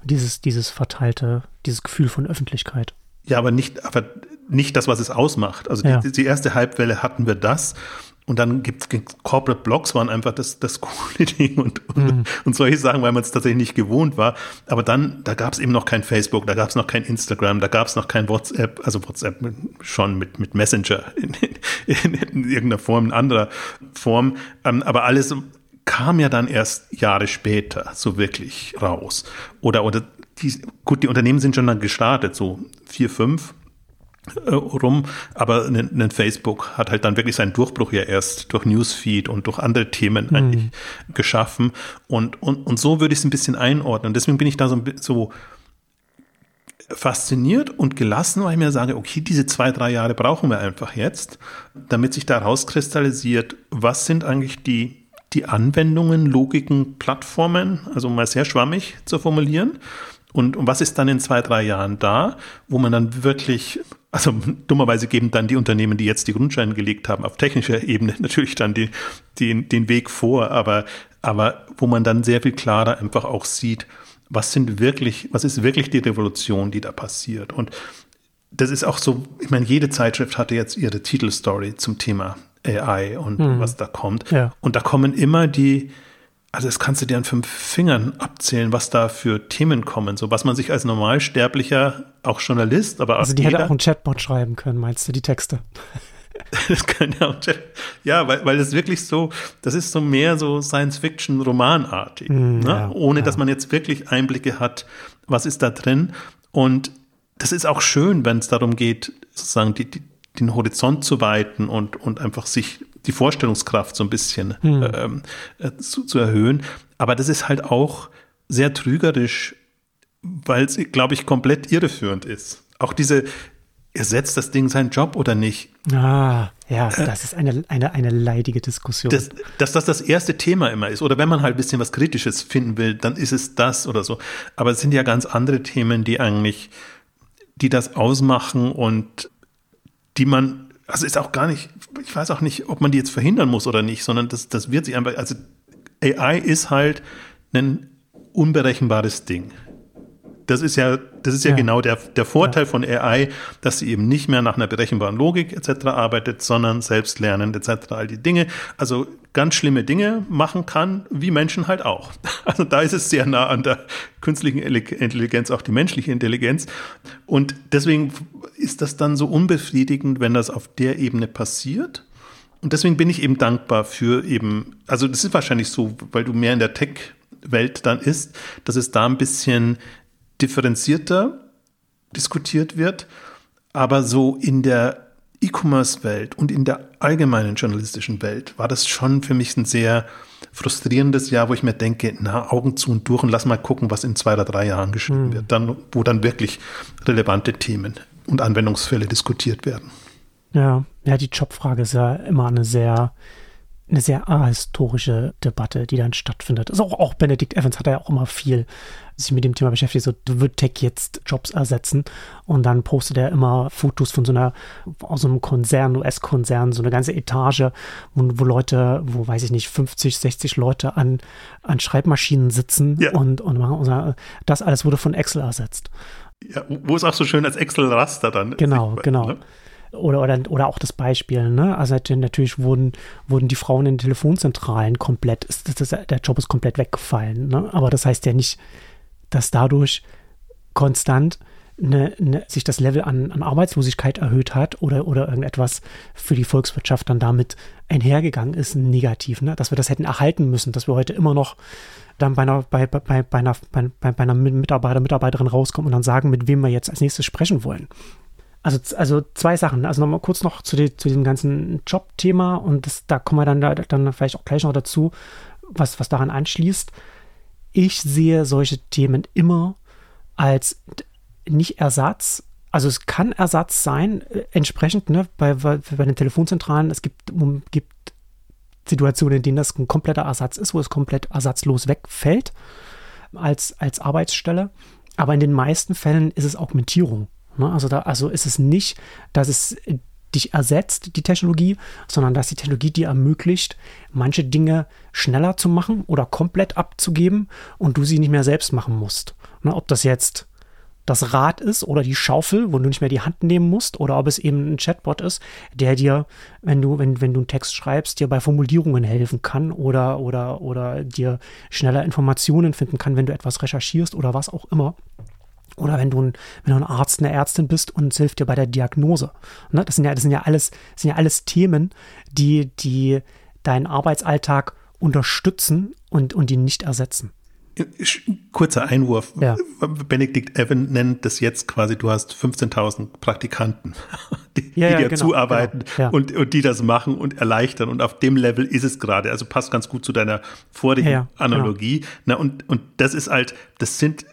dieses, dieses verteilte, dieses Gefühl von Öffentlichkeit. Ja, aber nicht, aber nicht das, was es ausmacht. Also ja. die, die, erste Halbwelle hatten wir das. Und dann gibt es Corporate Blogs waren einfach das, das *laughs* coole Ding und, und, mhm. und solche Sachen, weil man es tatsächlich nicht gewohnt war. Aber dann, da gab es eben noch kein Facebook, da gab es noch kein Instagram, da gab es noch kein WhatsApp, also WhatsApp schon mit, mit Messenger in, in, in irgendeiner Form, in anderer Form. Ähm, aber alles kam ja dann erst Jahre später so wirklich raus. Oder, oder die, gut, die Unternehmen sind schon dann gestartet, so vier, fünf äh, rum, aber ein, ein, Facebook hat halt dann wirklich seinen Durchbruch ja erst durch Newsfeed und durch andere Themen mhm. eigentlich geschaffen und, und, und so würde ich es ein bisschen einordnen. Deswegen bin ich da so, so fasziniert und gelassen, weil ich mir sage, okay, diese zwei, drei Jahre brauchen wir einfach jetzt, damit sich da rauskristallisiert, was sind eigentlich die, die Anwendungen, Logiken, Plattformen, also mal sehr schwammig zu formulieren. Und, und was ist dann in zwei, drei Jahren da, wo man dann wirklich also dummerweise geben dann die Unternehmen, die jetzt die Grundscheine gelegt haben, auf technischer Ebene *laughs* natürlich dann die, die, den Weg vor, aber, aber wo man dann sehr viel klarer einfach auch sieht, was sind wirklich, was ist wirklich die Revolution, die da passiert. Und das ist auch so, ich meine, jede Zeitschrift hatte jetzt ihre Titelstory zum Thema AI und mhm. was da kommt. Ja. Und da kommen immer die, also das kannst du dir an fünf Fingern abzählen, was da für Themen kommen, so was man sich als Normalsterblicher, auch Journalist, aber also die jeder, hätte auch ein Chatbot schreiben können, meinst du die Texte? *laughs* das kann ja auch ja, weil weil das wirklich so, das ist so mehr so Science-Fiction-Romanartig, mm, ne? ja, ohne ja. dass man jetzt wirklich Einblicke hat, was ist da drin und das ist auch schön, wenn es darum geht, sozusagen die, die, den Horizont zu weiten und, und einfach sich die Vorstellungskraft so ein bisschen hm. ähm, äh, zu, zu erhöhen. Aber das ist halt auch sehr trügerisch, weil es, glaube ich, komplett irreführend ist. Auch diese, ersetzt das Ding seinen Job oder nicht? Ah, ja, äh, das ist eine, eine, eine leidige Diskussion. Das, dass das das erste Thema immer ist. Oder wenn man halt ein bisschen was Kritisches finden will, dann ist es das oder so. Aber es sind ja ganz andere Themen, die eigentlich, die das ausmachen und die man also ist auch gar nicht, ich weiß auch nicht, ob man die jetzt verhindern muss oder nicht, sondern das, das wird sich einfach, also AI ist halt ein unberechenbares Ding. Das ist ja, das ist ja, ja. genau der, der Vorteil ja. von AI, dass sie eben nicht mehr nach einer berechenbaren Logik etc. arbeitet, sondern selbstlernend etc. all die Dinge. Also ganz schlimme Dinge machen kann, wie Menschen halt auch. *laughs* Also da ist es sehr nah an der künstlichen Intelligenz, auch die menschliche Intelligenz. Und deswegen ist das dann so unbefriedigend, wenn das auf der Ebene passiert. Und deswegen bin ich eben dankbar für eben, also das ist wahrscheinlich so, weil du mehr in der Tech-Welt dann ist, dass es da ein bisschen differenzierter diskutiert wird, aber so in der E-Commerce-Welt und in der allgemeinen journalistischen Welt war das schon für mich ein sehr frustrierendes Jahr, wo ich mir denke, na, Augen zu und durch und lass mal gucken, was in zwei oder drei Jahren geschrieben mhm. wird, dann, wo dann wirklich relevante Themen und Anwendungsfälle diskutiert werden. Ja, ja, die Jobfrage ist ja immer eine sehr eine sehr ahistorische Debatte, die dann stattfindet. Also auch, auch Benedict Evans hat ja auch immer viel sich mit dem Thema beschäftigt, so wird Tech jetzt Jobs ersetzen und dann postet er immer Fotos von so einer, aus so einem Konzern, US-Konzern, so eine ganze Etage, wo, wo, Leute, wo weiß ich nicht, 50, 60 Leute an, an Schreibmaschinen sitzen ja. und, und machen, das alles wurde von Excel ersetzt. Ja, wo es auch so schön als Excel-Raster dann Genau, genau. Ne? Oder, oder, oder auch das Beispiel, ne? Also natürlich wurden, wurden die Frauen in den Telefonzentralen komplett, ist, das, der Job ist komplett weggefallen, ne? Aber das heißt ja nicht, dass dadurch konstant eine, eine, sich das Level an, an, Arbeitslosigkeit erhöht hat oder, oder irgendetwas für die Volkswirtschaft dann damit einhergegangen ist, negativ, ne? dass wir das hätten erhalten müssen, dass wir heute immer noch dann bei einer, bei, bei, bei einer, bei, bei einer Mitarbeiter, Mitarbeiterin rauskommen und dann sagen, mit wem wir jetzt als nächstes sprechen wollen. Also, also zwei Sachen. Also nochmal kurz noch zu, die, zu diesem ganzen Job-Thema und das, da kommen wir dann, da, dann vielleicht auch gleich noch dazu, was, was daran anschließt. Ich sehe solche Themen immer als nicht Ersatz. Also es kann Ersatz sein, äh, entsprechend ne, bei, bei, den Telefonzentralen. Es gibt, gibt Situationen, in denen das ein kompletter Ersatz ist, wo es komplett ersatzlos wegfällt als, als Arbeitsstelle. Aber in den meisten Fällen ist es Augmentierung. Ne? Also, da, also ist es nicht, dass es dich ersetzt, die Technologie, sondern dass die Technologie dir ermöglicht, manche Dinge schneller zu machen oder komplett abzugeben und du sie nicht mehr selbst machen musst. Ne? Ob das jetzt das Rad ist oder die Schaufel, wo du nicht mehr die Hand nehmen musst, oder ob es eben ein Chatbot ist, der dir, wenn du, wenn, wenn du einen Text schreibst, dir bei Formulierungen helfen kann oder, oder, oder dir schneller Informationen finden kann, wenn du etwas recherchierst oder was auch immer. Oder wenn du, ein, wenn du ein Arzt, eine Ärztin bist und es hilft dir bei der Diagnose. Ne? Das, sind ja, das sind ja alles, sind ja alles Themen, die, die deinen Arbeitsalltag unterstützen und, und ihn nicht ersetzen. Kurzer Einwurf. Ja. Benedikt Evan nennt das jetzt quasi, du hast 15.000 Praktikanten, *laughs* die, ja, ja, dir genau, zuarbeiten genau, und, und die das machen und erleichtern. Und auf dem Level ist es gerade. Also passt ganz gut zu deiner vorigen Analogie. Genau. Na, und, und das ist halt, das sind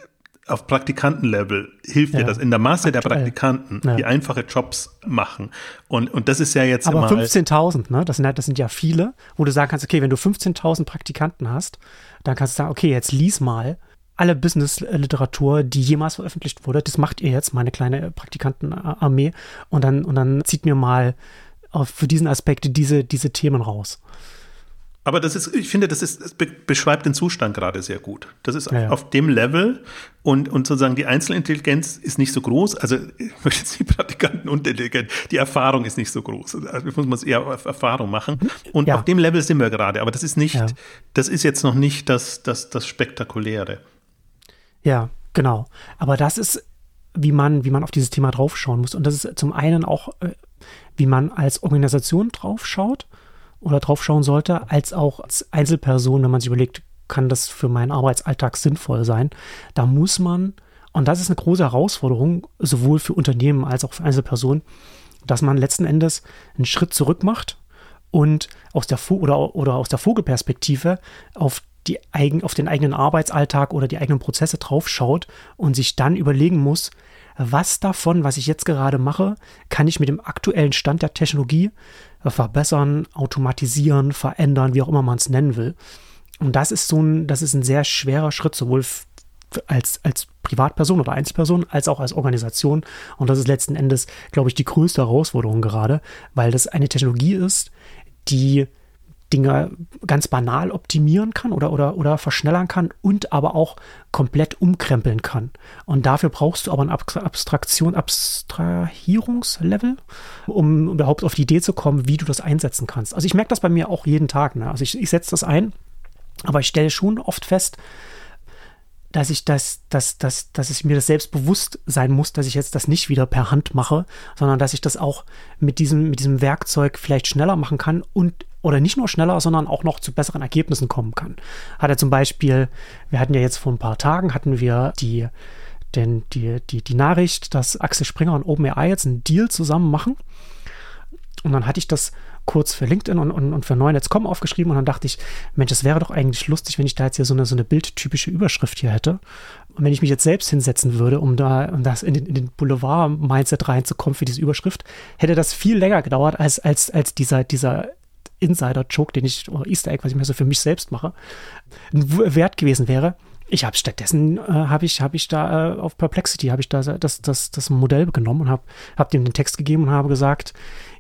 auf Praktikantenlevel hilft ja. dir das in der Masse Aktuell. der Praktikanten, ja. die einfache Jobs machen. Und, und das ist ja jetzt Aber 15.000, ne? Das sind, das sind ja viele, wo du sagen kannst, okay, wenn du 15.000 Praktikanten hast, dann kannst du sagen, okay, jetzt lies mal alle Business-Literatur, die jemals veröffentlicht wurde. Das macht ihr jetzt, meine kleine Praktikantenarmee. Und dann, und dann zieht mir mal für diesen Aspekt diese, diese Themen raus. Aber das ist, ich finde, das ist, das beschreibt den Zustand gerade sehr gut. Das ist ja, ja. auf dem Level und, und sozusagen die Einzelintelligenz ist nicht so groß. Also, ich möchte jetzt die Praktikanten unintelligent. Die Erfahrung ist nicht so groß. Also, muss man eher auf Erfahrung machen. Und ja. auf dem Level sind wir gerade. Aber das ist nicht, das ist jetzt noch nicht das, das, das Spektakuläre. Ja, genau. Aber das ist, wie man, wie man auf dieses Thema draufschauen muss. Und das ist zum einen auch, äh, wie man als Organisation draufschaut oder drauf schauen sollte, als auch als Einzelperson, wenn man sich überlegt, kann das für meinen Arbeitsalltag sinnvoll sein. Da muss man, und das ist eine große Herausforderung, sowohl für Unternehmen als auch für Einzelpersonen, dass man letzten Endes einen Schritt zurück macht und aus der oder, oder aus der Vogelperspektive auf die eigen, auf den eigenen Arbeitsalltag oder die eigenen Prozesse draufschaut und sich dann überlegen muss, was davon, was ich jetzt gerade mache, kann ich mit dem aktuellen Stand der Technologie verbessern, automatisieren, verändern, wie auch immer man es nennen will. Und das ist so ein, das ist ein sehr schwerer Schritt, sowohl als, als Privatperson oder Einzelperson, als auch als Organisation. Und das ist letzten Endes, glaube ich, die größte Herausforderung gerade, weil das eine Technologie ist, die Dinge ganz banal optimieren kann oder, oder, oder verschnellern kann und aber auch komplett umkrempeln kann. Und dafür brauchst du aber ein Abstraktion, Abstrahierungslevel, um überhaupt auf die Idee zu kommen, wie du das einsetzen kannst. Also ich merke das bei mir auch jeden Tag. Ne? Also ich, ich setze das ein, aber ich stelle schon oft fest, dass ich das, dass, dass, dass ich mir das selbst bewusst sein muss, dass ich jetzt das nicht wieder per Hand mache, sondern dass ich das auch mit diesem, mit diesem Werkzeug vielleicht schneller machen kann und oder nicht nur schneller, sondern auch noch zu besseren Ergebnissen kommen kann. Hat er zum Beispiel, wir hatten ja jetzt vor ein paar Tagen, hatten wir die, denn die, die, die Nachricht, dass Axel Springer und OpenAI jetzt einen Deal zusammen machen Und dann hatte ich das kurz für LinkedIn und, und, und für Neunetz.com aufgeschrieben und dann dachte ich, Mensch, das wäre doch eigentlich lustig, wenn ich da jetzt hier so eine, so eine bildtypische Überschrift hier hätte. Und wenn ich mich jetzt selbst hinsetzen würde, um da um das in den, in den Boulevard-Mindset reinzukommen für diese Überschrift, hätte das viel länger gedauert, als, als, als dieser, dieser Insider-Joke, den ich, oder Easter Egg, was ich mir so für mich selbst mache, Wert gewesen wäre. Ich habe stattdessen äh, habe ich habe ich da äh, auf Perplexity habe ich da das das das Modell genommen und habe habe dem den Text gegeben und habe gesagt,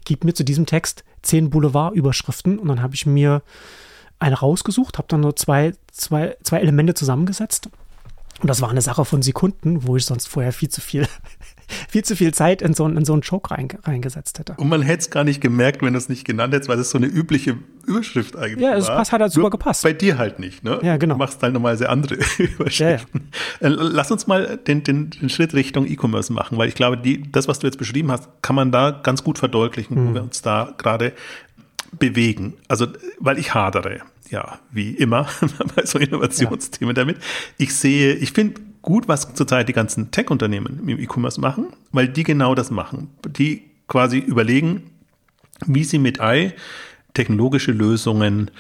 gib mir zu diesem Text zehn Boulevard-Überschriften und dann habe ich mir eine rausgesucht, habe dann nur zwei zwei zwei Elemente zusammengesetzt und das war eine Sache von Sekunden, wo ich sonst vorher viel zu viel, viel zu viel Zeit in so, in so einen Joke rein, reingesetzt hätte. Und man hätte es gar nicht gemerkt, wenn du es nicht genannt hättest, weil das so eine übliche Überschrift eigentlich ja, es war. Passt, hat halt super Nur gepasst. Bei dir halt nicht, ne? Ja, genau. Du machst halt normalerweise andere *laughs* Überschriften. Ja, ja. Äh, lass uns mal den, den, den Schritt Richtung E-Commerce machen, weil ich glaube, die, das, was du jetzt beschrieben hast, kann man da ganz gut verdeutlichen, mhm. wo wir uns da gerade bewegen. Also, weil ich hadere ja, wie immer *laughs* bei so Innovationsthemen ja. damit. Ich sehe, ich finde gut, was zurzeit die ganzen Tech-Unternehmen im E-Commerce machen, weil die genau das machen. Die quasi überlegen, wie sie mit AI technologische Lösungen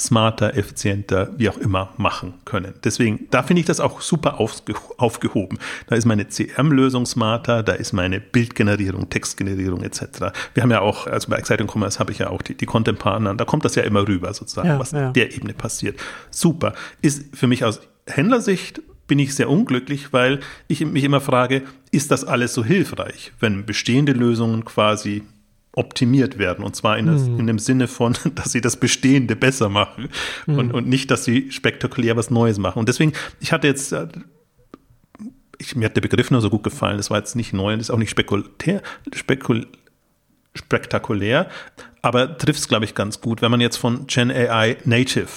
smarter, effizienter, wie auch immer machen können. Deswegen, da finde ich das auch super aufgehoben. Da ist meine CRM-Lösung smarter, da ist meine Bildgenerierung, Textgenerierung etc. Wir haben ja auch, also bei Exciting Commerce habe ich ja auch die, die Content-Partner, da kommt das ja immer rüber sozusagen, ja, was ja. der Ebene passiert. Super. Ist für mich aus Händlersicht bin ich sehr unglücklich, weil ich mich immer frage, ist das alles so hilfreich, wenn bestehende Lösungen quasi optimiert werden. Und zwar in, das, mhm. in, dem Sinne von, *laughs* dass sie das Bestehende besser machen mhm. und, und nicht, dass sie spektakulär was Neues machen. Und deswegen, ich hatte jetzt, äh, ich, mir hat der Begriff nur so gut gefallen, das war jetzt nicht neu und ist auch nicht spekulär, spekul, spektakulär, aber trifft es, glaube ich, ganz gut, wenn man jetzt von Gen AI Native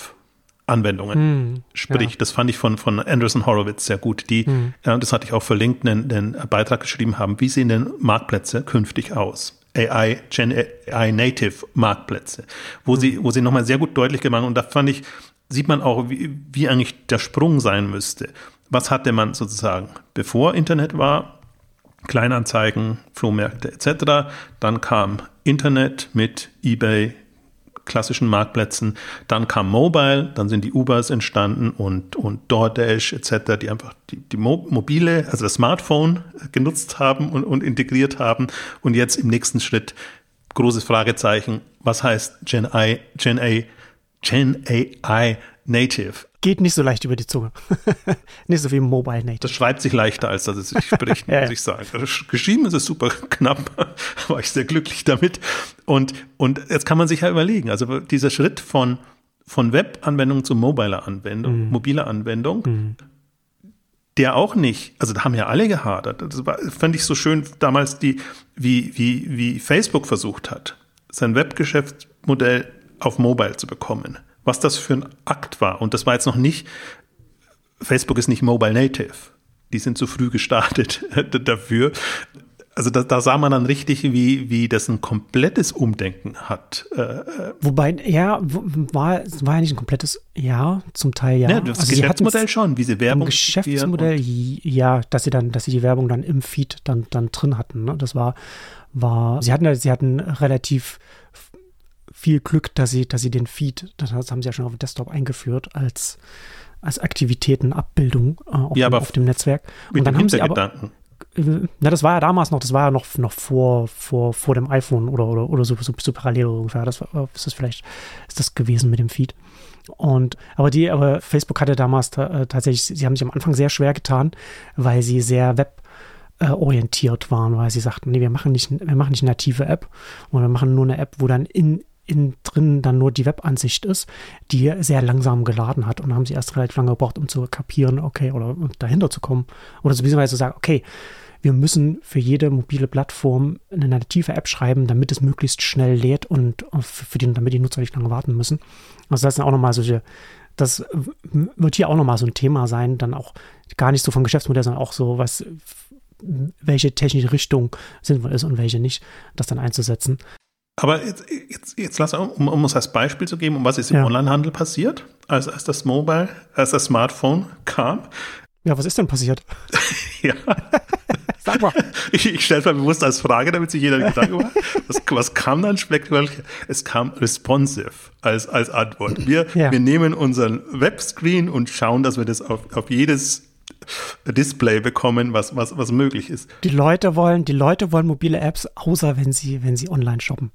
Anwendungen hm, spricht. Ja. Das fand ich von, von Anderson Horowitz sehr gut, die, hm. ja, das hatte ich auch verlinkt, einen, einen Beitrag geschrieben haben, wie sehen denn Marktplätze künftig aus? AI, Gen AI Native Marktplätze, wo mhm. sie, wo sie nochmal sehr gut deutlich gemacht haben. Und da fand ich, sieht man auch, wie, wie eigentlich der Sprung sein müsste. Was hatte man sozusagen, bevor Internet war? Kleinanzeigen, Flohmärkte etc. Dann kam Internet mit eBay, klassischen Marktplätzen. Dann kam Mobile, dann sind die Ubers entstanden und, und DoorDash etc., die einfach die, die Mo mobile, also das Smartphone genutzt haben und, und integriert haben. Und jetzt im nächsten Schritt großes Fragezeichen, was heißt Gen AI, Gen A, Gen AI Native? Geht nicht so leicht über die Zunge. *laughs* nicht so wie Mobile Native. Das schreibt sich leichter, als dass es sich spricht, *laughs* ja, muss ich sagen. Geschrieben ist es super knapp, *laughs* war ich sehr glücklich damit. Und, und jetzt kann man sich ja überlegen, also dieser Schritt von, von Web-Anwendung zu mobile-Anwendung, mhm. mobile Anwendung, mhm. der auch nicht, also da haben ja alle gehadert. Das war, fand ich so schön damals, die, wie, wie, wie Facebook versucht hat, sein Webgeschäftsmodell auf Mobile zu bekommen was das für ein Akt war. Und das war jetzt noch nicht, Facebook ist nicht Mobile Native. Die sind zu früh gestartet *laughs* dafür. Also da, da, sah man dann richtig, wie, wie das ein komplettes Umdenken hat. Äh, äh. Wobei, ja, war, war ja nicht ein komplettes, ja, zum Teil ja. ja das also Geschäftsmodell schon, wie sie Werbung. Geschäftsmodell, ja, dass sie dann, dass sie die Werbung dann im Feed dann, dann drin hatten. Ne? Das war, war, sie hatten, sie hatten relativ viel Glück, dass sie, dass sie den Feed, das haben sie ja schon auf dem Desktop eingeführt, als, als Aktivitätenabbildung äh, auf, ja, dem, auf dem Netzwerk. Und dann haben sie aber, äh, na, das war ja damals noch, das war ja noch, noch vor, vor, vor dem iPhone oder, oder, oder so, so, so parallel ungefähr. Das war, ist das vielleicht, ist das gewesen mit dem Feed. Und, aber die, aber Facebook hatte damals äh, tatsächlich, sie haben sich am Anfang sehr schwer getan, weil sie sehr web orientiert waren, weil sie sagten, nee, wir machen nicht, wir machen nicht eine native App und wir machen nur eine App, wo dann in innen drin dann nur die Webansicht ist, die sehr langsam geladen hat. Und haben sie erst relativ lange gebraucht, um zu kapieren, okay, oder dahinter zu kommen. Oder so beziehungsweise zu sagen, okay, wir müssen für jede mobile Plattform eine native App schreiben, damit es möglichst schnell lädt und für die, damit die Nutzer nicht lange warten müssen. Also das sind auch nochmal solche, das wird hier auch nochmal so ein Thema sein, dann auch gar nicht so vom Geschäftsmodell, sondern auch so, was, welche technische Richtung sinnvoll ist und welche nicht, das dann einzusetzen. Aber jetzt, jetzt, jetzt lass, um, um uns als Beispiel zu geben, um was ist im ja. Onlinehandel passiert, als, als das Mobile, als das Smartphone kam. Ja, was ist denn passiert? *laughs* ja. *laughs* Sag mal. Ich, ich stelle es mal bewusst als Frage, damit sich jeder Gedanken macht. Was, was kam dann spektakulär? Es kam responsive als, als Antwort. Wir, ja. wir nehmen unseren Webscreen und schauen, dass wir das auf, auf jedes Display bekommen, was, was, was möglich ist. Die Leute wollen, die Leute wollen mobile Apps, außer wenn sie, wenn sie online shoppen.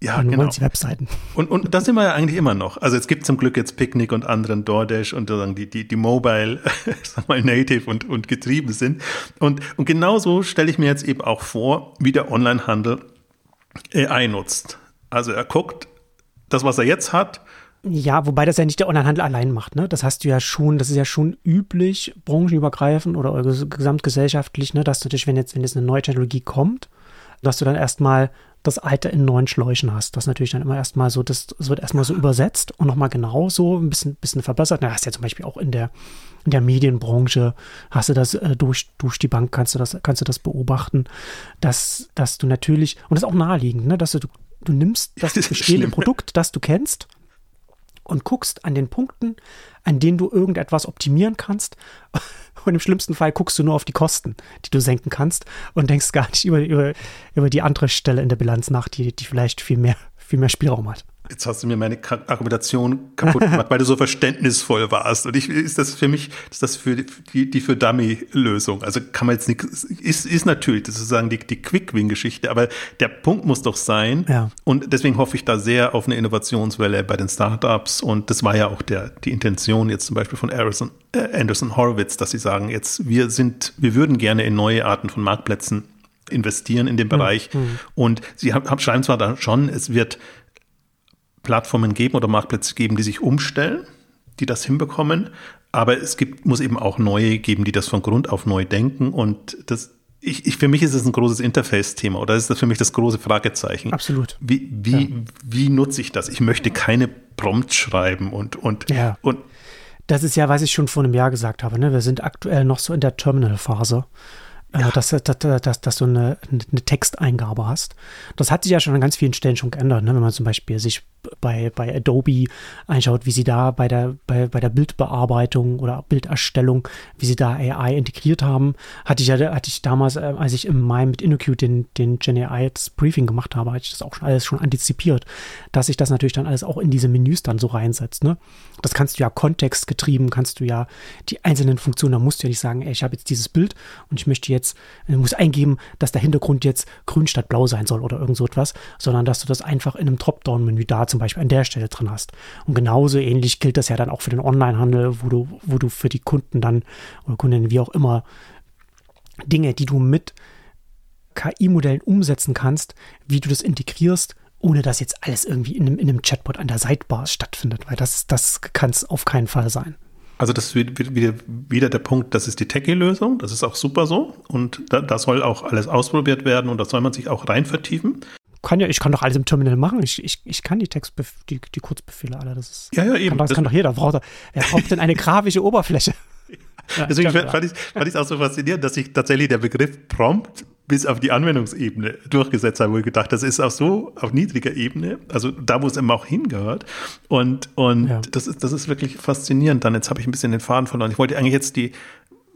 Ja, und genau. die Webseiten. Und, und das sind wir ja eigentlich immer noch. Also es gibt zum Glück jetzt Picnic und anderen DoorDash und die, die, die Mobile, *laughs* sag mal, native und, und getrieben sind. Und, und genauso stelle ich mir jetzt eben auch vor, wie der Onlinehandel AI nutzt. Also er guckt, das, was er jetzt hat, ja, wobei das ja nicht der Onlinehandel allein macht, ne? Das hast du ja schon, das ist ja schon üblich, branchenübergreifend oder gesamtgesellschaftlich, ne, dass du dich, wenn jetzt, wenn jetzt eine neue Technologie kommt, dass du dann erstmal das Alte in neuen Schläuchen hast. Das natürlich dann immer erstmal so, das, das wird erstmal so übersetzt und nochmal genau so ein bisschen, bisschen verbessert. Da hast ja zum Beispiel auch in der, in der Medienbranche, hast du das äh, durch, durch die Bank, kannst du das, kannst du das beobachten, dass, dass du natürlich, und das ist auch naheliegend, ne, dass du, du nimmst das *laughs* bestehende Produkt, das du kennst, und guckst an den Punkten, an denen du irgendetwas optimieren kannst. *laughs* Und im schlimmsten Fall guckst du nur auf die Kosten, die du senken kannst und denkst gar nicht über, über, über die andere Stelle in der Bilanz nach, die, die vielleicht viel mehr, viel mehr Spielraum hat. Jetzt hast du mir meine Argumentation kaputt gemacht, weil du so verständnisvoll warst. Und ich, ist das für mich, ist das für die, die für Dummy-Lösung. Also kann man jetzt nicht, ist, ist natürlich, sozusagen die, die Quick-Win-Geschichte, aber der Punkt muss doch sein. Ja. Und deswegen hoffe ich da sehr auf eine Innovationswelle bei den Startups. Und das war ja auch der, die Intention jetzt zum Beispiel von Anderson, äh, Anderson Horowitz, dass sie sagen, jetzt, wir sind, wir würden gerne in neue Arten von Marktplätzen investieren in dem Bereich. Mhm. Und sie haben, schreiben zwar da schon, es wird Plattformen geben oder Marktplätze geben, die sich umstellen, die das hinbekommen. Aber es gibt, muss eben auch neue geben, die das von Grund auf neu denken. Und das, ich, ich, für mich ist es ein großes Interface-Thema oder ist das für mich das große Fragezeichen. Absolut. Wie, wie, ja. wie nutze ich das? Ich möchte keine Prompts schreiben und, und, ja. und das ist ja, was ich schon vor einem Jahr gesagt habe. Ne? Wir sind aktuell noch so in der Terminal-Phase. Äh, ja. dass, dass, dass, dass, du eine, eine Texteingabe hast. Das hat sich ja schon an ganz vielen Stellen schon geändert, ne? wenn man zum Beispiel sich bei, bei Adobe einschaut, wie sie da bei der, bei, bei der Bildbearbeitung oder Bilderstellung, wie sie da AI integriert haben, hatte ich hatte ich damals, äh, als ich im Mai mit InnoQ den, den Gen AI Briefing gemacht habe, hatte ich das auch schon alles schon antizipiert, dass sich das natürlich dann alles auch in diese Menüs dann so reinsetzt. Ne? Das kannst du ja kontextgetrieben, kannst du ja die einzelnen Funktionen, da musst du ja nicht sagen, ey, ich habe jetzt dieses Bild und ich möchte jetzt, ich muss eingeben, dass der Hintergrund jetzt grün statt blau sein soll oder irgend so etwas, sondern dass du das einfach in einem Dropdown-Menü da zum Beispiel an der Stelle drin hast. Und genauso ähnlich gilt das ja dann auch für den Onlinehandel, wo du, wo du für die Kunden dann oder Kundinnen wie auch immer Dinge, die du mit KI-Modellen umsetzen kannst, wie du das integrierst, ohne dass jetzt alles irgendwie in einem, in einem Chatbot an der Sidebar stattfindet, weil das, das kann es auf keinen Fall sein. Also das ist wieder, wieder der Punkt, das ist die Techie-Lösung, das ist auch super so und da, da, soll auch alles ausprobiert werden und da soll man sich auch rein vertiefen kann ja, ich kann doch alles im Terminal machen. Ich, ich, ich kann die Textbef die, die Kurzbefehle alle. Das ist, ja, ja, eben. Kann, das, das kann doch jeder. Braucht, wer braucht denn eine grafische Oberfläche? *laughs* Ja, Deswegen fand ich es fand auch so faszinierend, dass sich tatsächlich der Begriff Prompt bis auf die Anwendungsebene durchgesetzt hat, wo ich gedacht, das ist auch so auf niedriger Ebene, also da, wo es immer auch hingehört. Und, und ja. das, ist, das ist wirklich faszinierend. Dann, jetzt habe ich ein bisschen den Faden verloren. Ich wollte eigentlich jetzt die,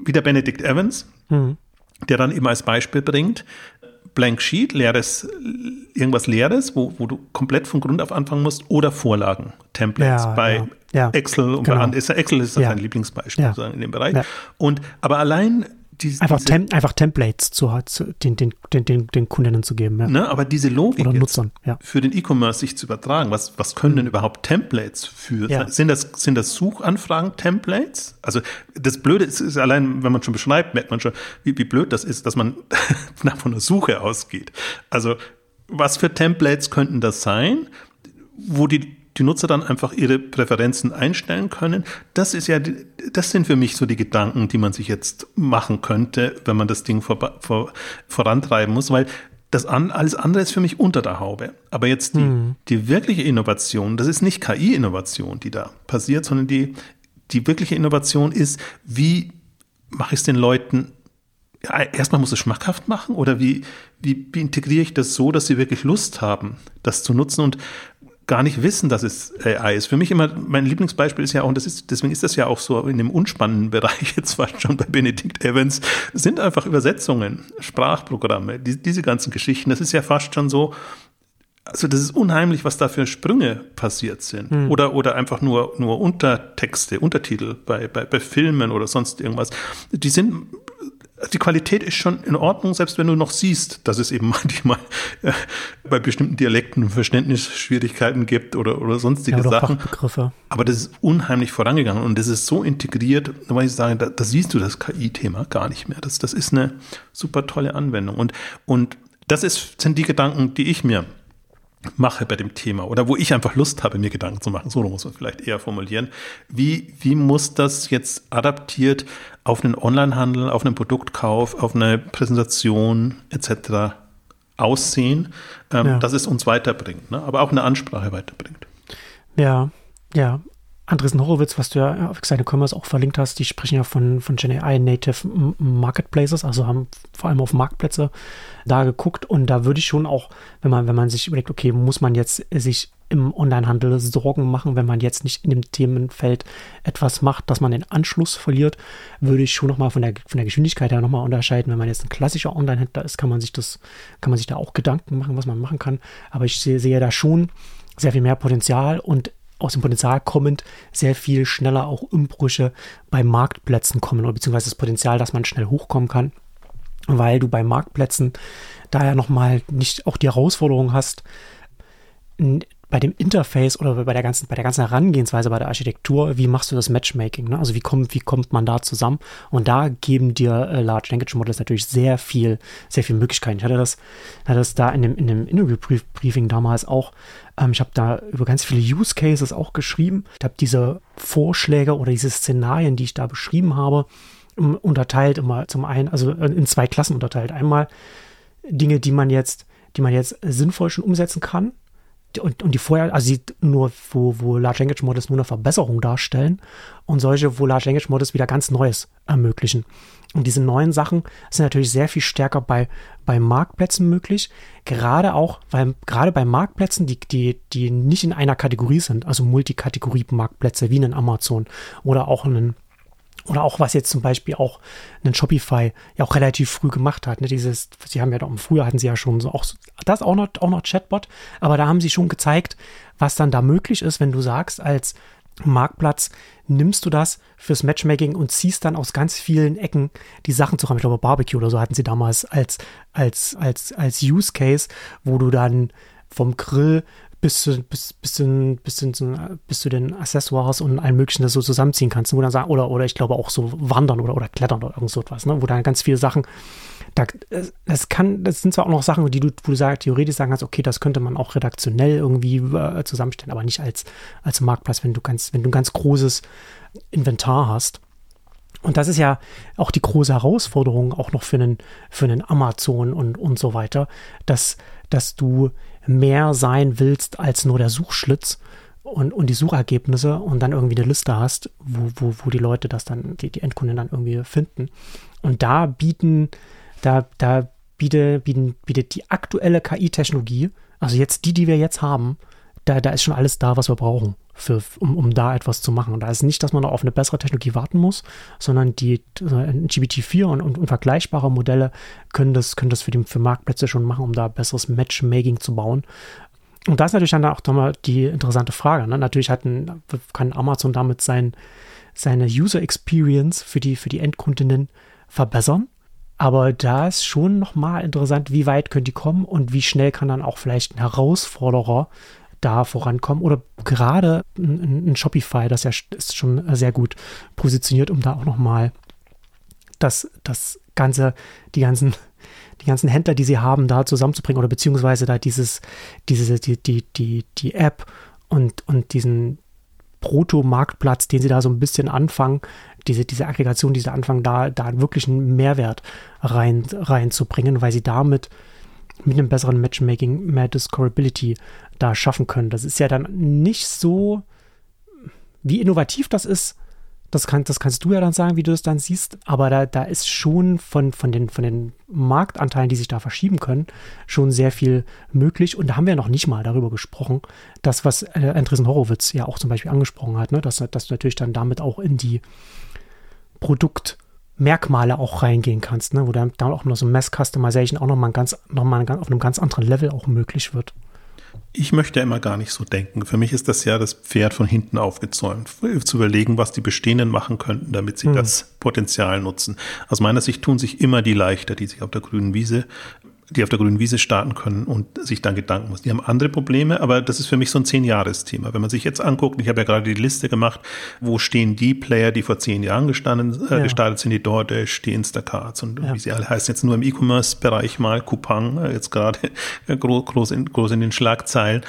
wieder Benedict Evans, mhm. der dann eben als Beispiel bringt, Blank Sheet, leeres, irgendwas Leeres, wo, wo du komplett von Grund auf anfangen musst, oder Vorlagen, Templates. Ja, bei ja, ja, Excel und genau. bei Excel ist das ein Lieblingsbeispiel in dem Bereich. Und aber allein diese, einfach, diese, Tem einfach Templates zu, zu den, den, den, den, Kundinnen zu geben. Ja. Ne, aber diese Logik Oder Nutzern, ja. für den E-Commerce sich zu übertragen, was, was können denn überhaupt Templates für? Ja. Sind, das, sind das Suchanfragen-Templates? Also das Blöde ist, ist, allein, wenn man schon beschreibt, merkt man schon, wie, wie blöd das ist, dass man *laughs* von der Suche ausgeht. Also was für Templates könnten das sein, wo die die Nutzer dann einfach ihre Präferenzen einstellen können. Das ist ja, das sind für mich so die Gedanken, die man sich jetzt machen könnte, wenn man das Ding vor, vor, vorantreiben muss, weil das an, alles andere ist für mich unter der Haube. Aber jetzt die, hm. die wirkliche Innovation, das ist nicht KI-Innovation, die da passiert, sondern die, die wirkliche Innovation ist, wie mache ich es den Leuten erstmal muss es schmackhaft machen oder wie, wie, wie integriere ich das so, dass sie wirklich Lust haben, das zu nutzen und gar nicht wissen, dass es AI ist. Für mich immer, mein Lieblingsbeispiel ist ja auch, und das ist, deswegen ist das ja auch so in dem unspannenden Bereich *laughs* jetzt fast schon bei Benedict Evans, sind einfach Übersetzungen, Sprachprogramme, die, diese ganzen Geschichten. Das ist ja fast schon so, also das ist unheimlich, was da für Sprünge passiert sind. Hm. Oder, oder einfach nur, nur Untertexte, Untertitel bei, bei, bei Filmen oder sonst irgendwas. Die sind die Qualität ist schon in Ordnung, selbst wenn du noch siehst, dass es eben *laughs* manchmal äh, bei bestimmten Dialekten Verständnisschwierigkeiten gibt oder, oder sonstige ja, oder Sachen. Fachbegriffe. Aber das ist unheimlich vorangegangen und das ist so integriert, weil ich sage, da, da siehst du das KI-Thema gar nicht mehr. Das, das ist eine super tolle Anwendung. Und, und das ist, sind die Gedanken, die ich mir mache bei dem Thema oder wo ich einfach Lust habe, mir Gedanken zu machen. So muss man vielleicht eher formulieren. Wie, wie muss das jetzt adaptiert auf einen Onlinehandel, auf einen Produktkauf, auf eine Präsentation etc. aussehen, ähm, ja. dass es uns weiterbringt, ne? aber auch eine Ansprache weiterbringt? Ja, ja. Andresen Horowitz, was du ja auf seine Commerce auch verlinkt hast, die sprechen ja von, von GenAI Native Marketplaces, also haben vor allem auf Marktplätze da geguckt und da würde ich schon auch, wenn man, wenn man sich überlegt, okay, muss man jetzt sich im Onlinehandel Sorgen machen, wenn man jetzt nicht in dem Themenfeld etwas macht, dass man den Anschluss verliert, würde ich schon nochmal von der, von der Geschwindigkeit her nochmal unterscheiden. Wenn man jetzt ein klassischer Online-Händler ist, kann man sich das, kann man sich da auch Gedanken machen, was man machen kann. Aber ich sehe, sehe da schon sehr viel mehr Potenzial und aus dem Potenzial kommend sehr viel schneller auch Umbrüche bei Marktplätzen kommen oder beziehungsweise das Potenzial, dass man schnell hochkommen kann, weil du bei Marktplätzen da ja nochmal nicht auch die Herausforderung hast, bei dem Interface oder bei der ganzen, bei der ganzen Herangehensweise bei der Architektur, wie machst du das Matchmaking? Ne? Also wie kommt, wie kommt man da zusammen? Und da geben dir äh, Large Language Models natürlich sehr viel, sehr viel Möglichkeiten. Ich hatte das, hatte das da in dem, in dem Interview-Briefing damals auch. Ähm, ich habe da über ganz viele Use Cases auch geschrieben. Ich habe diese Vorschläge oder diese Szenarien, die ich da beschrieben habe, unterteilt immer zum einen, also in zwei Klassen unterteilt. Einmal Dinge, die man jetzt, die man jetzt sinnvoll schon umsetzen kann und, und die vorher, also die nur, wo, wo Large Language Models nur eine Verbesserung darstellen und solche, wo Large Language Models wieder ganz Neues ermöglichen. Und diese neuen Sachen sind natürlich sehr viel stärker bei, bei Marktplätzen möglich. Gerade auch, weil gerade bei Marktplätzen, die, die, die nicht in einer Kategorie sind, also Multikategorie-Marktplätze wie einen Amazon oder auch einen oder auch was jetzt zum Beispiel auch ein Shopify ja auch relativ früh gemacht hat. Ne? Dieses, sie haben ja doch im Frühjahr hatten sie ja schon so auch das auch noch, auch noch Chatbot, aber da haben sie schon gezeigt, was dann da möglich ist, wenn du sagst, als Marktplatz nimmst du das fürs Matchmaking und ziehst dann aus ganz vielen Ecken die Sachen zusammen. Ich glaube, Barbecue oder so hatten sie damals als, als, als, als Use Case, wo du dann vom Grill bis zu, bis, bis, zu, bis, zu, bis zu den Accessoires und allem möglichen das so zusammenziehen kannst. Wo dann sagen, oder, oder ich glaube auch so wandern oder, oder klettern oder irgend so etwas, ne? wo dann ganz viele Sachen, da, das kann, das sind zwar auch noch Sachen, die du, wo du sagst, theoretisch sagen kannst, okay, das könnte man auch redaktionell irgendwie äh, zusammenstellen, aber nicht als, als Marktplatz, wenn du ganz, wenn du ein ganz großes Inventar hast. Und das ist ja auch die große Herausforderung, auch noch für einen, für einen Amazon und, und so weiter, dass, dass du mehr sein willst als nur der Suchschlitz und, und die Suchergebnisse und dann irgendwie eine Liste hast, wo, wo, wo die Leute das dann, die, die Endkunden dann irgendwie finden. Und da bieten, da, da biete, bieten, bietet die aktuelle KI-Technologie, also jetzt die, die wir jetzt haben, da, da ist schon alles da, was wir brauchen, für, um, um da etwas zu machen. Und da ist nicht, dass man noch auf eine bessere Technologie warten muss, sondern die äh, GPT-4 und, und, und, vergleichbare Modelle können das, können das für, die, für Marktplätze schon machen, um da besseres Matchmaking zu bauen. Und da ist natürlich dann auch nochmal die interessante Frage. Ne? Natürlich hat ein, kann Amazon damit sein, seine User Experience für die, für die Endkundinnen verbessern. Aber da ist schon nochmal interessant, wie weit können die kommen und wie schnell kann dann auch vielleicht ein Herausforderer da vorankommen. Oder gerade ein, ein Shopify, das ja ist schon sehr gut positioniert, um da auch nochmal das, das Ganze, die ganzen, die ganzen Händler, die sie haben, da zusammenzubringen oder beziehungsweise da dieses, diese, die, die, die, die App und, und diesen Proto-Marktplatz, den sie da so ein bisschen anfangen, diese, diese Aggregation, die sie anfangen, da, da wirklich einen Mehrwert rein, reinzubringen, weil sie damit mit einem besseren Matchmaking mehr Discoverability da schaffen können. Das ist ja dann nicht so, wie innovativ das ist, Das, kann, das kannst du ja dann sagen, wie du es dann siehst. Aber da, da ist schon von, von, den, von den Marktanteilen, die sich da verschieben können, schon sehr viel möglich. Und da haben wir noch nicht mal darüber gesprochen, das, was äh, Andresen Horowitz ja auch zum Beispiel angesprochen hat, ne? dass, dass du natürlich dann damit auch in die Produktmerkmale auch reingehen kannst, ne? wo dann, dann auch noch so Mass Customization auch nochmal ganz, noch mal auf einem ganz anderen Level auch möglich wird. Ich möchte immer gar nicht so denken. Für mich ist das ja das Pferd von hinten aufgezäumt, zu überlegen, was die Bestehenden machen könnten, damit sie mhm. das Potenzial nutzen. Aus meiner Sicht tun sich immer die leichter, die sich auf der grünen Wiese die auf der grünen Wiese starten können und sich dann Gedanken machen. Die haben andere Probleme, aber das ist für mich so ein Zehn-Jahres-Thema. Wenn man sich jetzt anguckt, ich habe ja gerade die Liste gemacht, wo stehen die Player, die vor zehn Jahren gestanden, äh, ja. gestartet sind, die DoorDash, die Instacarts und ja. wie sie alle heißen, jetzt nur im E-Commerce-Bereich mal, Coupang, äh, jetzt gerade *laughs* groß, groß, in, groß in den Schlagzeilen.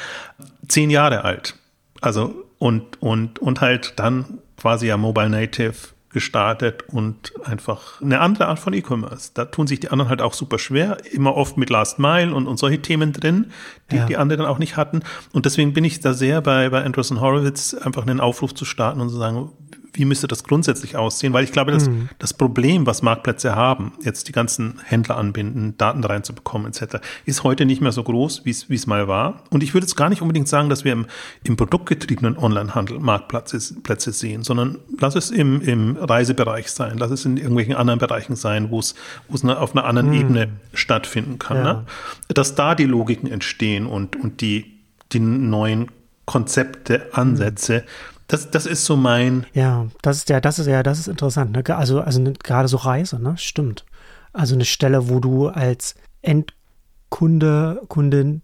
Zehn Jahre alt. Also, und, und, und halt dann quasi ja Mobile Native gestartet und einfach eine andere Art von E-Commerce. Da tun sich die anderen halt auch super schwer, immer oft mit Last Mile und, und solche Themen drin, die ja. die anderen auch nicht hatten. Und deswegen bin ich da sehr bei, bei Andreessen Horowitz, einfach einen Aufruf zu starten und zu sagen, wie müsste das grundsätzlich aussehen? Weil ich glaube, dass mhm. das Problem, was Marktplätze haben, jetzt die ganzen Händler anbinden, Daten reinzubekommen etc., ist heute nicht mehr so groß, wie es mal war. Und ich würde jetzt gar nicht unbedingt sagen, dass wir im, im produktgetriebenen Onlinehandel Marktplätze Plätze sehen, sondern lass es im, im Reisebereich sein, lass es in irgendwelchen anderen Bereichen sein, wo es es auf einer anderen mhm. Ebene stattfinden kann. Ja. Ne? Dass da die Logiken entstehen und, und die, die neuen Konzepte, Ansätze, mhm das, das ist so mein. Ja, das ist ja, das ist ja, das ist interessant. Ne? Also, also ne, gerade so Reise, ne? Stimmt. Also eine Stelle, wo du als Endkunde, Kundin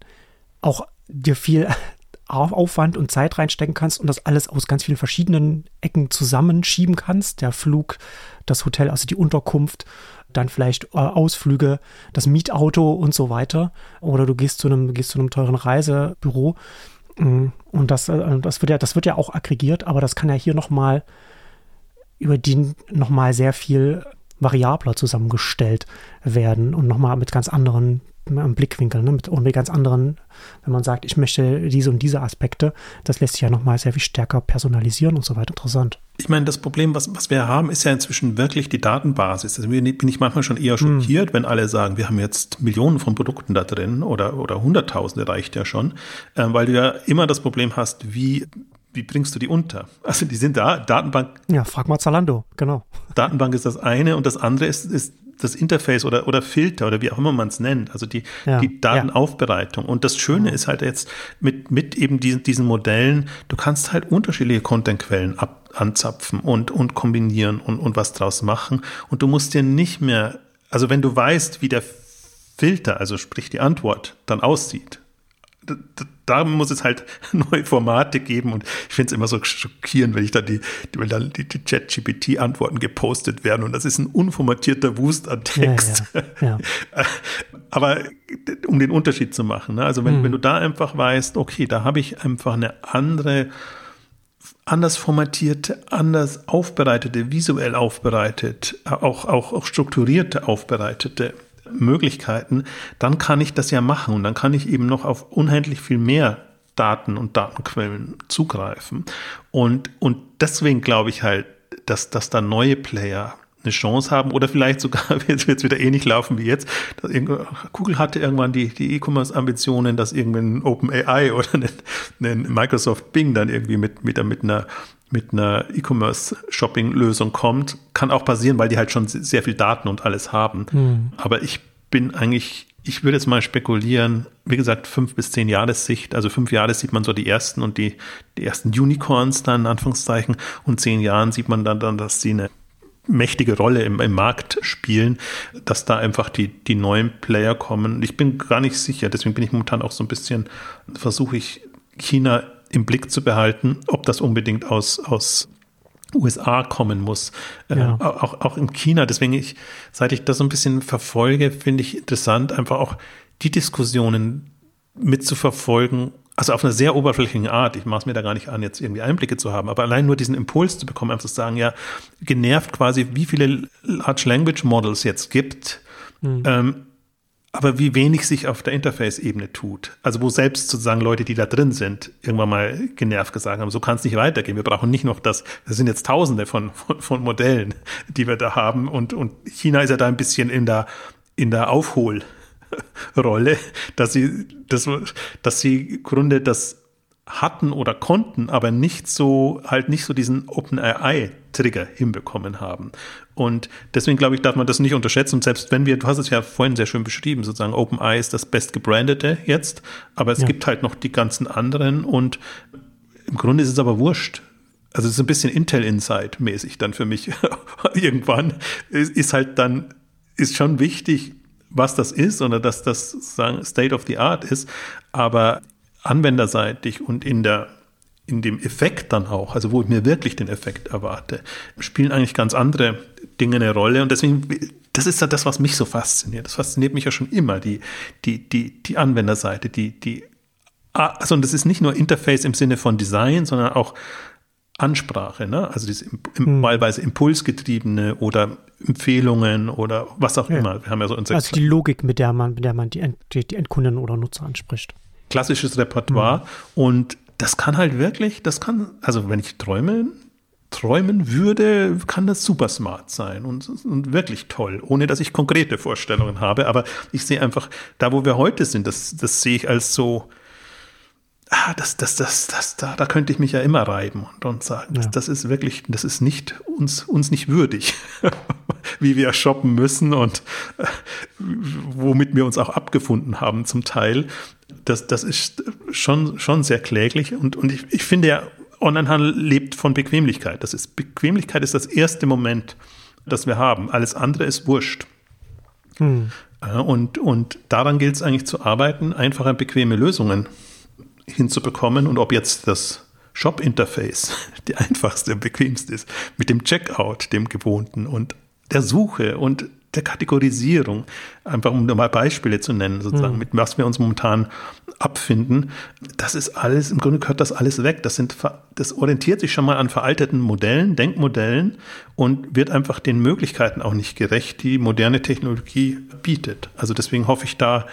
auch dir viel Aufwand und Zeit reinstecken kannst und das alles aus ganz vielen verschiedenen Ecken zusammenschieben kannst. Der Flug, das Hotel, also die Unterkunft, dann vielleicht äh, Ausflüge, das Mietauto und so weiter. Oder du gehst zu einem, gehst zu einem teuren Reisebüro. Und das, äh, das, wird ja, das wird ja auch aggregiert, aber das kann ja hier nochmal über die nochmal sehr viel variabler zusammengestellt werden und nochmal mit ganz anderen Blickwinkeln ne, mit, und mit ganz anderen, wenn man sagt, ich möchte diese und diese Aspekte, das lässt sich ja nochmal sehr viel stärker personalisieren und so weiter. Interessant. Ich meine, das Problem, was, was wir haben, ist ja inzwischen wirklich die Datenbasis. Also bin ich manchmal schon eher hm. schockiert, hm. wenn alle sagen, wir haben jetzt Millionen von Produkten da drin oder, oder Hunderttausende reicht ja schon, äh, weil du ja immer das Problem hast, wie wie bringst du die unter? Also die sind da, Datenbank. Ja, frag mal Zalando, genau. Datenbank ist das eine und das andere ist, ist das Interface oder, oder Filter oder wie auch immer man es nennt, also die, ja, die Datenaufbereitung. Ja. Und das Schöne ist halt jetzt mit, mit eben diesen, diesen Modellen, du kannst halt unterschiedliche Contentquellen ab, anzapfen und, und kombinieren und, und was draus machen. Und du musst dir nicht mehr, also wenn du weißt, wie der Filter, also sprich die Antwort, dann aussieht, da muss es halt *laughs* neue Formate geben und ich finde es immer so schockierend, wenn ich dann die, die, wenn dann die, die Chat-GPT-Antworten gepostet werden und das ist ein unformatierter Wust an Text. Ja, ja, ja. *laughs* Aber um den Unterschied zu machen, ne? also wenn, hm. wenn du da einfach weißt, okay, da habe ich einfach eine andere anders formatierte, anders aufbereitete, visuell aufbereitet, auch, auch, auch strukturierte aufbereitete Möglichkeiten, dann kann ich das ja machen und dann kann ich eben noch auf unendlich viel mehr Daten und Datenquellen zugreifen. Und, und deswegen glaube ich halt, dass, dass da neue Player eine Chance haben oder vielleicht sogar *laughs* wird es wieder ähnlich laufen wie jetzt. Google hatte irgendwann die, die E-Commerce-Ambitionen, dass irgendwann OpenAI oder ein, ein Microsoft Bing dann irgendwie mit, mit, mit einer mit einer E-Commerce-Shopping-Lösung kommt. Kann auch passieren, weil die halt schon sehr viel Daten und alles haben. Mhm. Aber ich bin eigentlich, ich würde jetzt mal spekulieren, wie gesagt, fünf bis zehn Jahressicht. Also fünf Jahre sieht man so die ersten und die, die ersten Unicorns dann, in Anführungszeichen. Und zehn Jahren sieht man dann, dann dass sie eine mächtige Rolle im, im Markt spielen, dass da einfach die, die neuen Player kommen. Ich bin gar nicht sicher, deswegen bin ich momentan auch so ein bisschen, versuche ich China im Blick zu behalten, ob das unbedingt aus, aus USA kommen muss. Äh, ja. Äh, auch, auch in China. Deswegen, ich, seit ich das so ein bisschen verfolge, finde ich interessant, einfach auch die Diskussionen mitzuverfolgen. Also auf einer sehr oberflächlichen Art. Ich mache es mir da gar nicht an, jetzt irgendwie Einblicke zu haben, aber allein nur diesen Impuls zu bekommen, einfach zu sagen, ja, genervt quasi, wie viele Large Language Models jetzt gibt. Mhm. Ähm, aber wie wenig sich auf der Interface-Ebene tut. Also wo selbst sozusagen Leute, die da drin sind, irgendwann mal genervt gesagt haben, so kann es nicht weitergehen. Wir brauchen nicht noch das, das sind jetzt tausende von, von, von, Modellen, die wir da haben. Und, und China ist ja da ein bisschen in der, in der *laughs* Aufholrolle, dass sie, dass, dass sie im Grunde das hatten oder konnten, aber nicht so, halt nicht so diesen OpenAI-Trigger hinbekommen haben. Und deswegen glaube ich, darf man das nicht unterschätzen. Und selbst wenn wir, du hast es ja vorhin sehr schön beschrieben, sozusagen OpenAI ist das bestgebrandete jetzt, aber es ja. gibt halt noch die ganzen anderen und im Grunde ist es aber wurscht. Also es ist ein bisschen Intel Insight mäßig dann für mich *laughs* irgendwann. Ist, ist halt dann, ist schon wichtig, was das ist oder dass das sagen State of the Art ist. Aber anwenderseitig und in der in dem Effekt dann auch, also wo ich mir wirklich den Effekt erwarte, spielen eigentlich ganz andere Dinge eine Rolle. Und deswegen, das ist ja das, was mich so fasziniert. Das fasziniert mich ja schon immer, die, die, die, die Anwenderseite, die, die, also und das ist nicht nur Interface im Sinne von Design, sondern auch Ansprache, ne? Also diese hm. wahlweise impulsgetriebene oder Empfehlungen oder was auch ja. immer. Wir haben ja so unsere Also die Logik, mit der man, mit der man die, End, die Endkunden oder Nutzer anspricht klassisches Repertoire. Mhm. Und das kann halt wirklich, das kann, also wenn ich träume, träumen würde, kann das super smart sein und, und, wirklich toll, ohne dass ich konkrete Vorstellungen habe. Aber ich sehe einfach, da wo wir heute sind, das, das sehe ich als so, ah, das, das, das, das, da, da könnte ich mich ja immer reiben und, und sagen, ja. das, das ist wirklich, das ist nicht uns, uns nicht würdig, *laughs* wie wir shoppen müssen und äh, womit wir uns auch abgefunden haben zum Teil. Das, das ist schon, schon sehr kläglich und, und ich, ich finde ja, Onlinehandel lebt von Bequemlichkeit. Das ist, Bequemlichkeit ist das erste Moment, das wir haben. Alles andere ist wurscht. Hm. Und, und daran gilt es eigentlich zu arbeiten, einfache, bequeme Lösungen hinzubekommen und ob jetzt das Shop-Interface *laughs* die einfachste und bequemste ist, mit dem Checkout, dem gewohnten und der Suche und der Kategorisierung, einfach um mal Beispiele zu nennen, sozusagen, mhm. mit was wir uns momentan abfinden, das ist alles, im Grunde gehört das alles weg. Das sind, das orientiert sich schon mal an veralteten Modellen, Denkmodellen und wird einfach den Möglichkeiten auch nicht gerecht, die moderne Technologie bietet. Also deswegen hoffe ich da,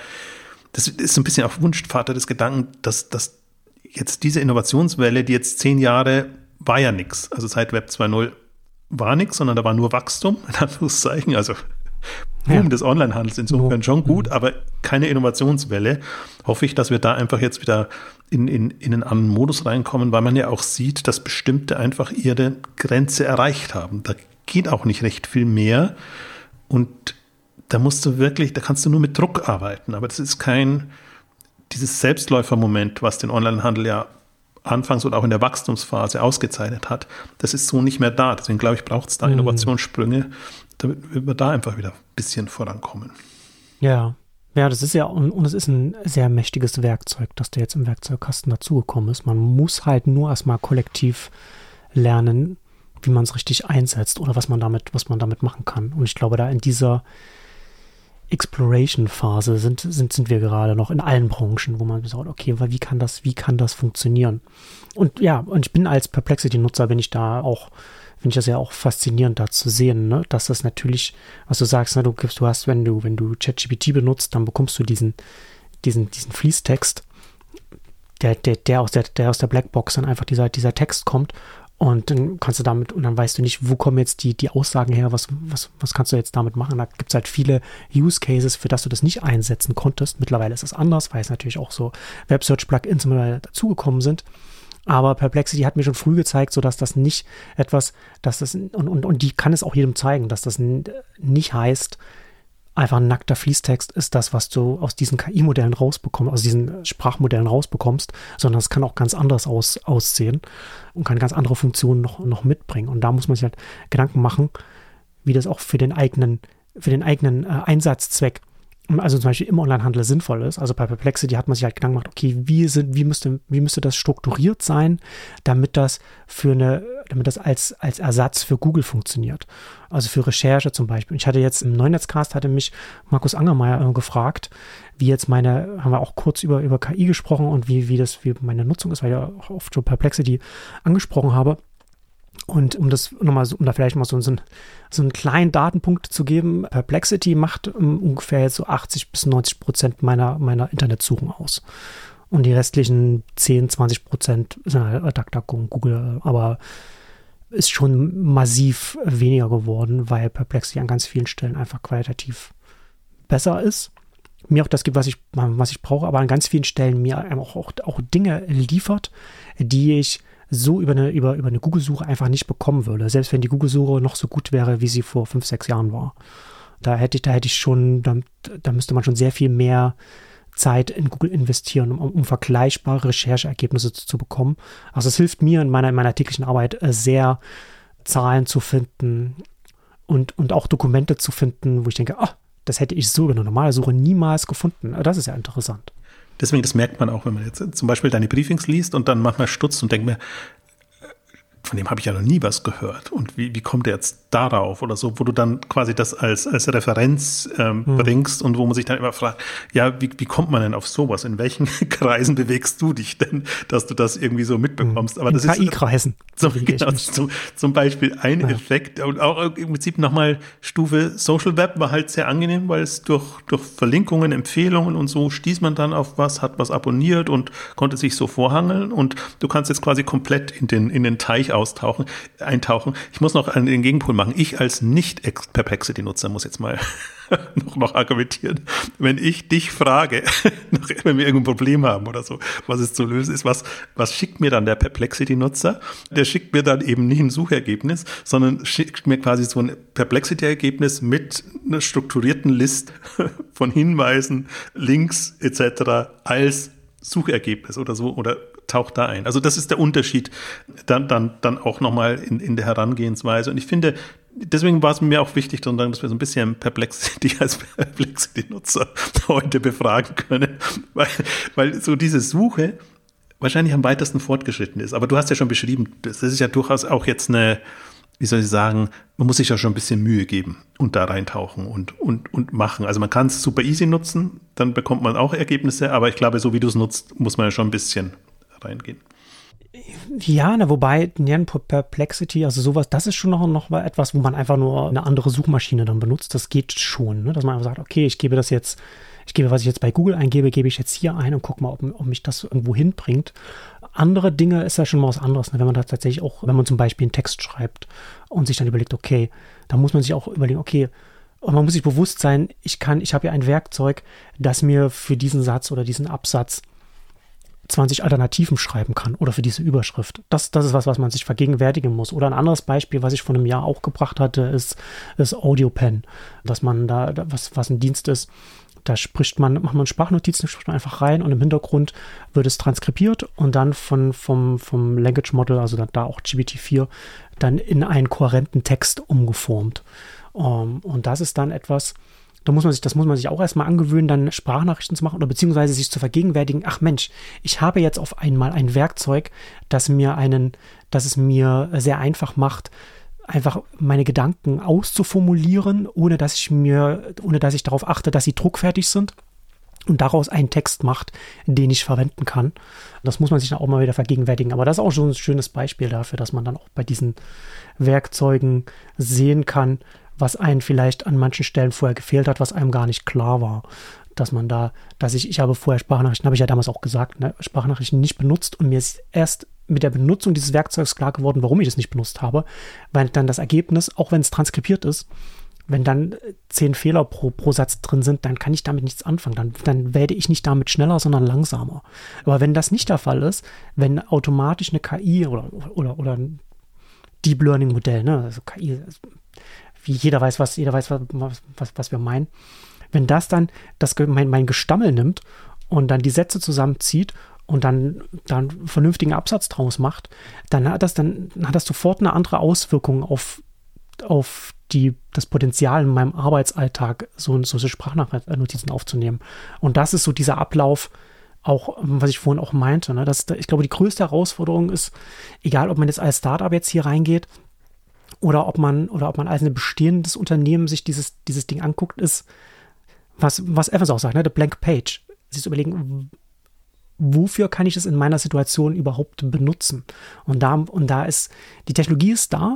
das ist so ein bisschen auch Wunschvater des Gedanken, dass, dass jetzt diese Innovationswelle, die jetzt zehn Jahre war ja nichts, also seit Web 2.0 war nichts, sondern da war nur Wachstum, in Anführungszeichen, also Boom ja. des Onlinehandels insofern schon gut, aber keine Innovationswelle. Hoffe ich, dass wir da einfach jetzt wieder in, in, in einen anderen Modus reinkommen, weil man ja auch sieht, dass bestimmte einfach ihre Grenze erreicht haben. Da geht auch nicht recht viel mehr. Und da musst du wirklich, da kannst du nur mit Druck arbeiten. Aber das ist kein, dieses Selbstläufermoment, was den Onlinehandel ja anfangs und auch in der Wachstumsphase ausgezeichnet hat, das ist so nicht mehr da. Deswegen glaube ich, braucht es da mhm. Innovationssprünge, damit wir da einfach wieder ein bisschen vorankommen. Ja, ja, das ist ja, und, und es ist ein sehr mächtiges Werkzeug, das da jetzt im Werkzeugkasten dazugekommen ist. Man muss halt nur erstmal kollektiv lernen, wie man es richtig einsetzt oder was man damit, was man damit machen kann. Und ich glaube, da in dieser Exploration-Phase sind, sind, sind wir gerade noch in allen Branchen, wo man sagt, okay, wie kann das, wie kann das funktionieren? Und ja, und ich bin als Perplexity-Nutzer, bin ich da auch, finde ich das ja auch faszinierend, da zu sehen, ne? dass das natürlich, was du sagst, ne, du gibst, du hast, wenn du, wenn du ChatGPT benutzt, dann bekommst du diesen, diesen, diesen Fließtext, der, der, der aus der, der aus der Blackbox dann einfach dieser, dieser Text kommt und dann kannst du damit, und dann weißt du nicht, wo kommen jetzt die, die Aussagen her, was, was, was kannst du jetzt damit machen? Da gibt es halt viele Use Cases, für das du das nicht einsetzen konntest. Mittlerweile ist es anders, weil es natürlich auch so Web-Search-Plugins dazugekommen sind. Aber Perplexity hat mir schon früh gezeigt, so dass das nicht etwas, dass das, und, und, und die kann es auch jedem zeigen, dass das nicht heißt, einfach ein nackter Fließtext ist das, was du aus diesen KI-Modellen rausbekommst, aus diesen Sprachmodellen rausbekommst, sondern es kann auch ganz anders aus, aussehen und kann ganz andere Funktionen noch, noch mitbringen. Und da muss man sich halt Gedanken machen, wie das auch für den eigenen, für den eigenen äh, Einsatzzweck also zum Beispiel im Onlinehandel sinnvoll ist. Also bei Perplexity hat man sich halt Gedanken gemacht, okay, wie, sind, wie, müsste, wie müsste das strukturiert sein, damit das für eine, damit das als, als Ersatz für Google funktioniert. Also für Recherche zum Beispiel. Ich hatte jetzt im Neunetzcast hatte mich Markus Angermeier äh, gefragt, wie jetzt meine, haben wir auch kurz über, über KI gesprochen und wie, wie das, wie meine Nutzung ist, weil ich ja auch oft schon Perplexity angesprochen habe. Und um das nochmal, um da vielleicht mal so, so, einen, so einen kleinen Datenpunkt zu geben, Perplexity macht um, ungefähr jetzt so 80 bis 90 Prozent meiner, meiner Internetsuchen aus. Und die restlichen 10, 20 Prozent sind halt DuckDuckGo und Google, aber ist schon massiv weniger geworden, weil Perplexity an ganz vielen Stellen einfach qualitativ besser ist. Mir auch das gibt, was ich, was ich brauche, aber an ganz vielen Stellen mir auch, auch, auch Dinge liefert, die ich so über eine, über, über eine Google-Suche einfach nicht bekommen würde. Selbst wenn die Google-Suche noch so gut wäre, wie sie vor fünf, sechs Jahren war. Da hätte ich, da hätte ich schon, da, da müsste man schon sehr viel mehr Zeit in Google investieren, um, um vergleichbare Rechercheergebnisse zu, zu, bekommen. Also es hilft mir in meiner, in meiner täglichen Arbeit äh, sehr, Zahlen zu finden und, und auch Dokumente zu finden, wo ich denke, ah, das hätte ich so in einer normalen Suche niemals gefunden. Das ist ja interessant. Deswegen, das merkt man auch, wenn man jetzt zum Beispiel deine Briefings liest und dann manchmal stutzt und denkt mir, von dem habe ich ja noch nie was gehört. Und wie, wie kommt er jetzt darauf oder so, wo du dann quasi das als, als Referenz ähm, hm. bringst und wo man sich dann immer fragt, ja, wie, wie kommt man denn auf sowas? In welchen *laughs* Kreisen bewegst du dich denn, dass du das irgendwie so mitbekommst? Aber In das KI-Kreisen. *laughs* Zum, genau, zum, zum Beispiel ein ja. Effekt und auch im Prinzip nochmal Stufe Social Web war halt sehr angenehm, weil es durch, durch Verlinkungen, Empfehlungen und so stieß man dann auf was, hat was abonniert und konnte sich so vorhangeln und du kannst jetzt quasi komplett in den, in den Teich austauchen, eintauchen. Ich muss noch an den Gegenpol machen. Ich als Nicht-Perplexity-Nutzer muss jetzt mal *laughs* noch, noch argumentieren. Wenn ich dich frage, *laughs* wenn wir irgendein Problem haben oder so, was es zu lösen ist, was, was schickt mir dann der Perplexity-Nutzer? Der schickt mir dann eben nicht ein Suchergebnis, sondern schickt mir quasi so ein Perplexity-Ergebnis mit einer strukturierten List *laughs* von Hinweisen, Links etc. als Suchergebnis oder so oder taucht da ein. Also das ist der Unterschied dann, dann, dann auch nochmal in, in der Herangehensweise. Und ich finde, deswegen war es mir auch wichtig, dass wir so ein bisschen Perplexity *laughs* als Perplexity-Nutzer *laughs* heute befragen können, weil, weil so diese Suche wahrscheinlich am weitesten fortgeschritten ist. Aber du hast ja schon beschrieben, das ist ja durchaus auch jetzt eine, wie soll ich sagen, man muss sich ja schon ein bisschen Mühe geben und da reintauchen und, und, und machen. Also man kann es super easy nutzen, dann bekommt man auch Ergebnisse, aber ich glaube, so wie du es nutzt, muss man ja schon ein bisschen reingehen. Ja, na, wobei Nyan Perplexity, also sowas, das ist schon noch, noch mal etwas, wo man einfach nur eine andere Suchmaschine dann benutzt. Das geht schon, ne? dass man einfach sagt, okay, ich gebe das jetzt, ich gebe, was ich jetzt bei Google eingebe, gebe ich jetzt hier ein und gucke mal, ob, ob mich das irgendwo hinbringt. Andere Dinge ist ja schon mal was anderes, ne? wenn man da tatsächlich auch, wenn man zum Beispiel einen Text schreibt und sich dann überlegt, okay, da muss man sich auch überlegen, okay, und man muss sich bewusst sein, ich kann, ich habe ja ein Werkzeug, das mir für diesen Satz oder diesen Absatz 20 Alternativen schreiben kann oder für diese Überschrift. Das, das ist was, was man sich vergegenwärtigen muss. Oder ein anderes Beispiel, was ich vor einem Jahr auch gebracht hatte, ist, ist AudioPen, dass man da, was, was ein Dienst ist, da spricht man, macht man Sprachnotizen, spricht man einfach rein und im Hintergrund wird es transkribiert und dann von, vom, vom Language Model, also da auch GPT-4, dann in einen kohärenten Text umgeformt. Um, ähm, und das ist dann etwas, da muss man sich, das muss man sich auch erstmal angewöhnen, dann Sprachnachrichten zu machen oder beziehungsweise sich zu vergegenwärtigen, ach Mensch, ich habe jetzt auf einmal ein Werkzeug, das mir einen, das es mir sehr einfach macht, einfach meine Gedanken auszuformulieren, ohne dass ich mir, ohne dass ich darauf achte, dass sie druckfertig sind und daraus einen Text macht, den ich verwenden kann. Das muss man sich dann auch mal wieder vergegenwärtigen. Aber das ist auch schon ein schönes Beispiel dafür, dass man dann auch bei diesen Werkzeugen sehen kann, was einem vielleicht an manchen Stellen vorher gefehlt hat, was einem gar nicht klar war. Dass man da, dass ich, ich habe vorher Sprachnachrichten, habe ich ja damals auch gesagt, ne, Sprachnachrichten nicht benutzt und mir ist erst mit der Benutzung dieses Werkzeugs klar geworden, warum ich es nicht benutzt habe, weil dann das Ergebnis, auch wenn es transkribiert ist, wenn dann zehn Fehler pro, pro Satz drin sind, dann kann ich damit nichts anfangen. Dann, dann werde ich nicht damit schneller, sondern langsamer. Aber wenn das nicht der Fall ist, wenn automatisch eine KI oder, oder, oder ein Deep Learning Modell, ne, also KI, wie jeder weiß, was, jeder weiß, was, was, was wir meinen. Wenn das dann das, mein, mein Gestammel nimmt und dann die Sätze zusammenzieht und dann, dann vernünftigen Absatz draus macht, dann hat das, dann hat das sofort eine andere Auswirkung auf, auf die, das Potenzial in meinem Arbeitsalltag, so, so Sprachnotizen aufzunehmen. Und das ist so dieser Ablauf, auch, was ich vorhin auch meinte, ne, dass, ich glaube, die größte Herausforderung ist, egal ob man jetzt als Startup jetzt hier reingeht oder ob man, oder ob man als ein bestehendes Unternehmen sich dieses, dieses Ding anguckt, ist, was, was Evans auch sagt, ne, the blank page. Sich zu überlegen, wofür kann ich das in meiner Situation überhaupt benutzen? Und da, und da ist, die Technologie ist da,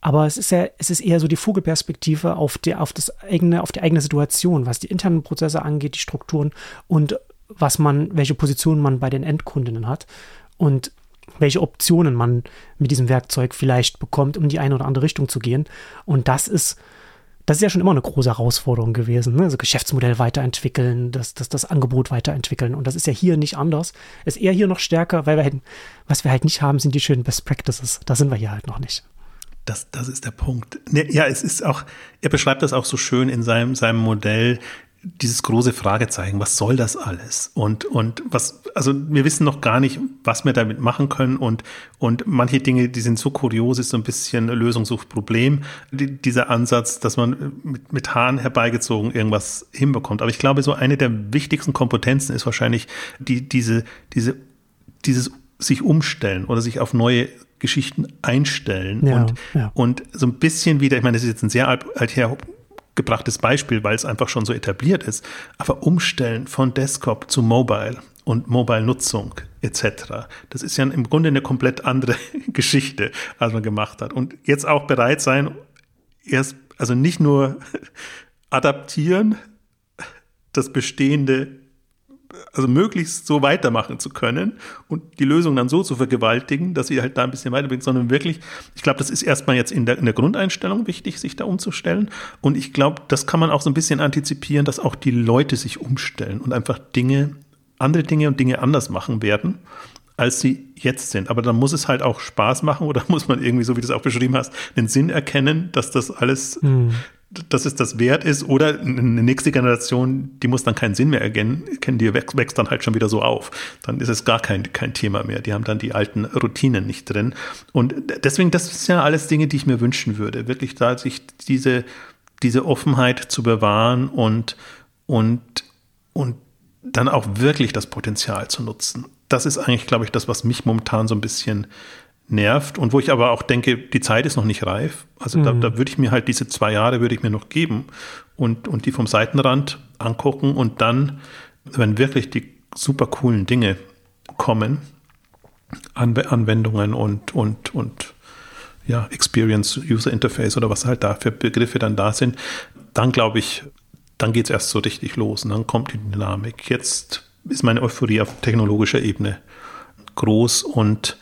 aber es ist ja, es ist eher so die Vogelperspektive auf die, auf das eigene, auf die eigene Situation, was die internen Prozesse angeht, die Strukturen und was man, welche Position man bei den Endkundinnen hat und welche Optionen man mit diesem Werkzeug vielleicht bekommt, um die eine oder andere Richtung zu gehen. Und das ist, das ist ja schon immer eine große Herausforderung gewesen. Ne? Also Geschäftsmodell weiterentwickeln, das, das, das Angebot weiterentwickeln. Und das ist ja hier nicht anders. Ist eher hier noch stärker, weil wir halt, was wir halt nicht haben, sind die schönen Best Practices. Da sind wir hier halt noch nicht. Das, das ist der Punkt. Ne, ja, es ist auch, er beschreibt das auch so schön in seinem, seinem Modell, dieses große Fragezeichen, was soll das alles? Und, und was, also wir wissen noch gar nicht, was wir damit machen können und, und manche Dinge, die sind so kurios, ist so ein bisschen Lösung sucht Problem, die, dieser Ansatz, dass man mit, mit Haaren herbeigezogen irgendwas hinbekommt. Aber ich glaube, so eine der wichtigsten Kompetenzen ist wahrscheinlich die, diese, diese, dieses sich umstellen oder sich auf neue Geschichten einstellen ja, und, ja. und so ein bisschen wieder, ich meine, das ist jetzt ein sehr alt, alther gebrachtes Beispiel, weil es einfach schon so etabliert ist, aber umstellen von Desktop zu Mobile und Mobile-Nutzung etc. Das ist ja im Grunde eine komplett andere *laughs* Geschichte, als man gemacht hat. Und jetzt auch bereit sein, erst, also nicht nur *laughs* adaptieren, das Bestehende also möglichst so weitermachen zu können und die Lösung dann so zu vergewaltigen, dass sie halt da ein bisschen weiterbringt, sondern wirklich, ich glaube, das ist erstmal jetzt in der, in der Grundeinstellung wichtig, sich da umzustellen. Und ich glaube, das kann man auch so ein bisschen antizipieren, dass auch die Leute sich umstellen und einfach Dinge, andere Dinge und Dinge anders machen werden als sie jetzt sind. Aber dann muss es halt auch Spaß machen oder *laughs* muss man irgendwie, so wie du es auch beschrieben hast, den Sinn erkennen, dass das alles hm dass es das wert ist oder eine nächste Generation, die muss dann keinen Sinn mehr erkennen, die wächst, dann halt schon wieder so auf. Dann ist es gar kein, kein Thema mehr. Die haben dann die alten Routinen nicht drin. Und deswegen, das sind ja alles Dinge, die ich mir wünschen würde. Wirklich da sich diese, diese Offenheit zu bewahren und, und, und dann auch wirklich das Potenzial zu nutzen. Das ist eigentlich, glaube ich, das, was mich momentan so ein bisschen nervt und wo ich aber auch denke, die Zeit ist noch nicht reif. Also mhm. da, da würde ich mir halt diese zwei Jahre würde ich mir noch geben und, und die vom Seitenrand angucken und dann, wenn wirklich die super coolen Dinge kommen, Anw Anwendungen und, und, und ja, Experience, User Interface oder was halt da für Begriffe dann da sind, dann glaube ich, dann geht es erst so richtig los und dann kommt die Dynamik. Jetzt ist meine Euphorie auf technologischer Ebene groß und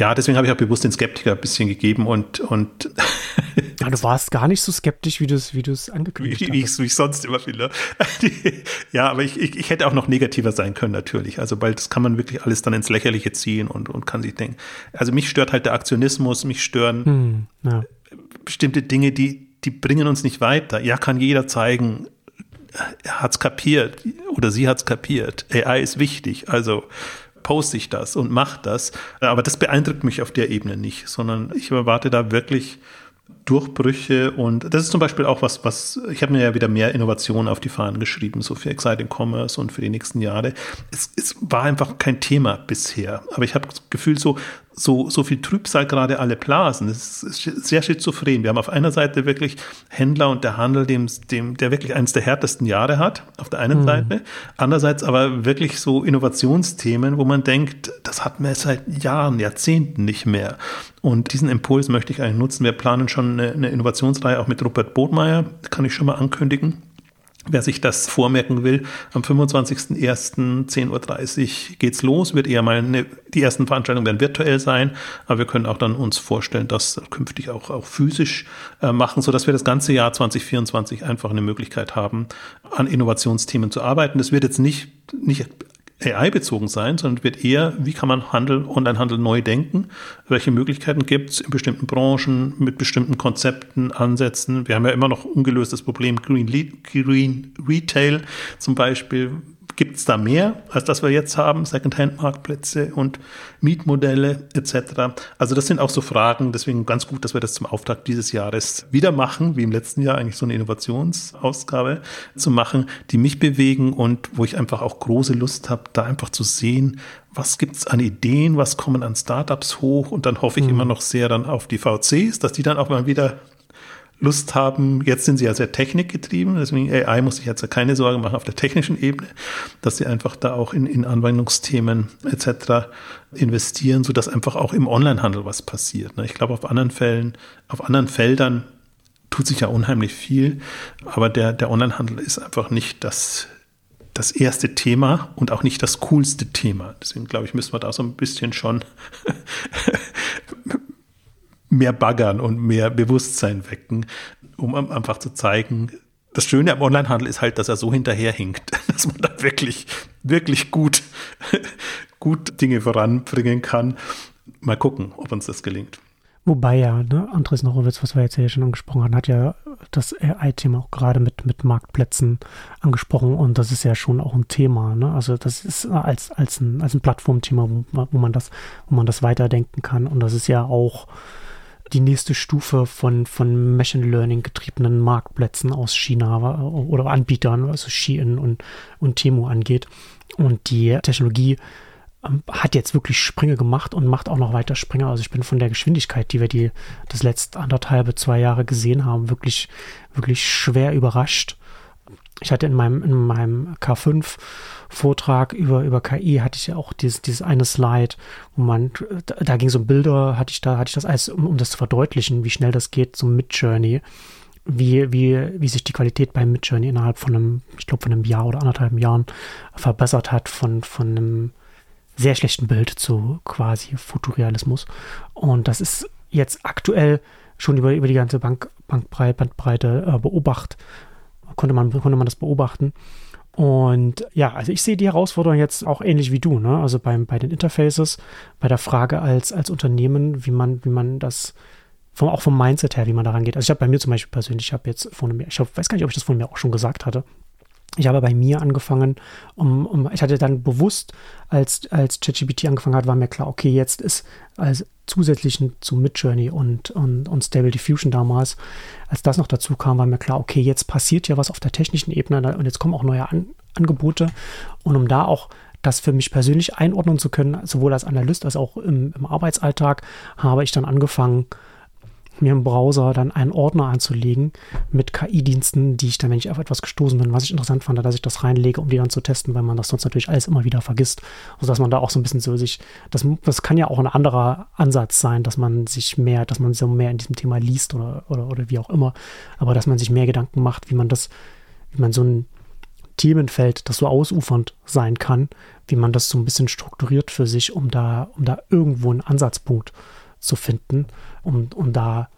ja, deswegen habe ich auch bewusst den Skeptiker ein bisschen gegeben und. und ja, du warst gar nicht so skeptisch, wie du es wie angekündigt hast. Wie, ich, wie ich sonst immer finde. *laughs* ja, aber ich, ich, ich, hätte auch noch negativer sein können, natürlich. Also, weil das kann man wirklich alles dann ins Lächerliche ziehen und, und kann sich denken. Also, mich stört halt der Aktionismus, mich stören hm, ja. bestimmte Dinge, die, die bringen uns nicht weiter. Ja, kann jeder zeigen, er hat es kapiert oder sie hat es kapiert. AI ist wichtig. Also, poste ich das und mache das. Aber das beeindruckt mich auf der Ebene nicht, sondern ich erwarte da wirklich Durchbrüche und das ist zum Beispiel auch was, was ich habe mir ja wieder mehr Innovationen auf die Fahnen geschrieben, so für Exciting Commerce und für die nächsten Jahre. Es, es war einfach kein Thema bisher, aber ich habe das Gefühl, so so, so viel Trübsal gerade alle blasen. Das ist sehr schizophren. Wir haben auf einer Seite wirklich Händler und der Handel, dem, dem, der wirklich eines der härtesten Jahre hat, auf der einen mhm. Seite. Andererseits aber wirklich so Innovationsthemen, wo man denkt, das hatten wir seit Jahren, Jahrzehnten nicht mehr. Und diesen Impuls möchte ich eigentlich nutzen. Wir planen schon eine, eine Innovationsreihe auch mit Rupert Bodmeier, kann ich schon mal ankündigen. Wer sich das vormerken will, am 25.01.10.30 Uhr geht's los, wird eher mal eine, die ersten Veranstaltungen werden virtuell sein, aber wir können auch dann uns vorstellen, das künftig auch, auch physisch äh, machen, sodass wir das ganze Jahr 2024 einfach eine Möglichkeit haben, an Innovationsthemen zu arbeiten. Das wird jetzt nicht, nicht AI-bezogen sein, sondern wird eher, wie kann man Handel, Online-Handel neu denken? Welche Möglichkeiten gibt es in bestimmten Branchen mit bestimmten Konzepten, Ansätzen? Wir haben ja immer noch ungelöstes Problem Green, Green Retail zum Beispiel. Gibt es da mehr, als das wir jetzt haben? Secondhand-Marktplätze und Mietmodelle etc. Also das sind auch so Fragen, deswegen ganz gut, dass wir das zum Auftakt dieses Jahres wieder machen, wie im letzten Jahr eigentlich so eine Innovationsausgabe zu machen, die mich bewegen und wo ich einfach auch große Lust habe, da einfach zu sehen, was gibt es an Ideen, was kommen an Startups hoch und dann hoffe ich mhm. immer noch sehr dann auf die VCs, dass die dann auch mal wieder Lust haben, jetzt sind sie ja sehr technikgetrieben, deswegen AI muss sich jetzt keine Sorge machen auf der technischen Ebene, dass sie einfach da auch in, in Anwendungsthemen etc. investieren, sodass einfach auch im Onlinehandel was passiert. Ne? Ich glaube, auf anderen Fällen, auf anderen Feldern tut sich ja unheimlich viel, aber der, der Onlinehandel ist einfach nicht das, das erste Thema und auch nicht das coolste Thema. Deswegen glaube ich, müssen wir da so ein bisschen schon *laughs* mehr baggern und mehr Bewusstsein wecken, um einfach zu zeigen, das Schöne am Onlinehandel ist halt, dass er so hinterherhinkt, *laughs* dass man da wirklich, wirklich gut, *laughs* gut Dinge voranbringen kann. Mal gucken, ob uns das gelingt. Wobei ja, ne, Andres Norowitz, was wir jetzt ja schon angesprochen haben, hat ja das AI-Thema auch gerade mit, mit Marktplätzen angesprochen und das ist ja schon auch ein Thema. Ne? Also das ist als, als ein, als ein Plattformthema, wo, wo, man das, wo man das weiterdenken kann und das ist ja auch die nächste Stufe von, von Machine Learning getriebenen Marktplätzen aus China oder Anbietern, also Shein und, und Temu angeht. Und die Technologie ähm, hat jetzt wirklich Sprünge gemacht und macht auch noch weiter Sprünge. Also ich bin von der Geschwindigkeit, die wir die das letzte anderthalbe, zwei Jahre gesehen haben, wirklich, wirklich schwer überrascht. Ich hatte in meinem, in meinem K5 Vortrag über, über KI hatte ich ja auch dieses, dieses eine Slide, wo man, da, da ging so um Bilder, hatte ich da, hatte ich das alles, um, um das zu verdeutlichen, wie schnell das geht, so Mid-Journey, wie, wie, wie sich die Qualität beim Mid-Journey innerhalb von einem, ich glaube, von einem Jahr oder anderthalb Jahren verbessert hat, von, von einem sehr schlechten Bild zu quasi Fotorealismus. Und das ist jetzt aktuell schon über, über die ganze Bank, Bankbreite äh, beobacht, konnte man, konnte man das beobachten. Und ja, also ich sehe die Herausforderung jetzt auch ähnlich wie du, ne? Also beim, bei den Interfaces, bei der Frage als, als Unternehmen, wie man, wie man das vom, auch vom Mindset her, wie man daran geht. Also ich habe bei mir zum Beispiel persönlich, ich habe jetzt von mir, ich hab, weiß gar nicht, ob ich das von mir auch schon gesagt hatte, ich habe bei mir angefangen, um, um, ich hatte dann bewusst, als, als ChatGPT angefangen hat, war mir klar, okay, jetzt ist als zusätzlichen zu Midjourney und, und, und Stable Diffusion damals, als das noch dazu kam, war mir klar, okay, jetzt passiert ja was auf der technischen Ebene und jetzt kommen auch neue An Angebote. Und um da auch das für mich persönlich einordnen zu können, sowohl als Analyst als auch im, im Arbeitsalltag, habe ich dann angefangen, mir im Browser dann einen Ordner anzulegen mit KI-Diensten, die ich dann, wenn ich auf etwas gestoßen bin, was ich interessant fand, dass ich das reinlege, um die dann zu testen, weil man das sonst natürlich alles immer wieder vergisst. Also dass man da auch so ein bisschen so sich, das, das kann ja auch ein anderer Ansatz sein, dass man sich mehr, dass man so mehr in diesem Thema liest oder, oder, oder wie auch immer, aber dass man sich mehr Gedanken macht, wie man das, wie man so ein Themenfeld, das so ausufernd sein kann, wie man das so ein bisschen strukturiert für sich, um da, um da irgendwo einen Ansatzpunkt zu finden um, um da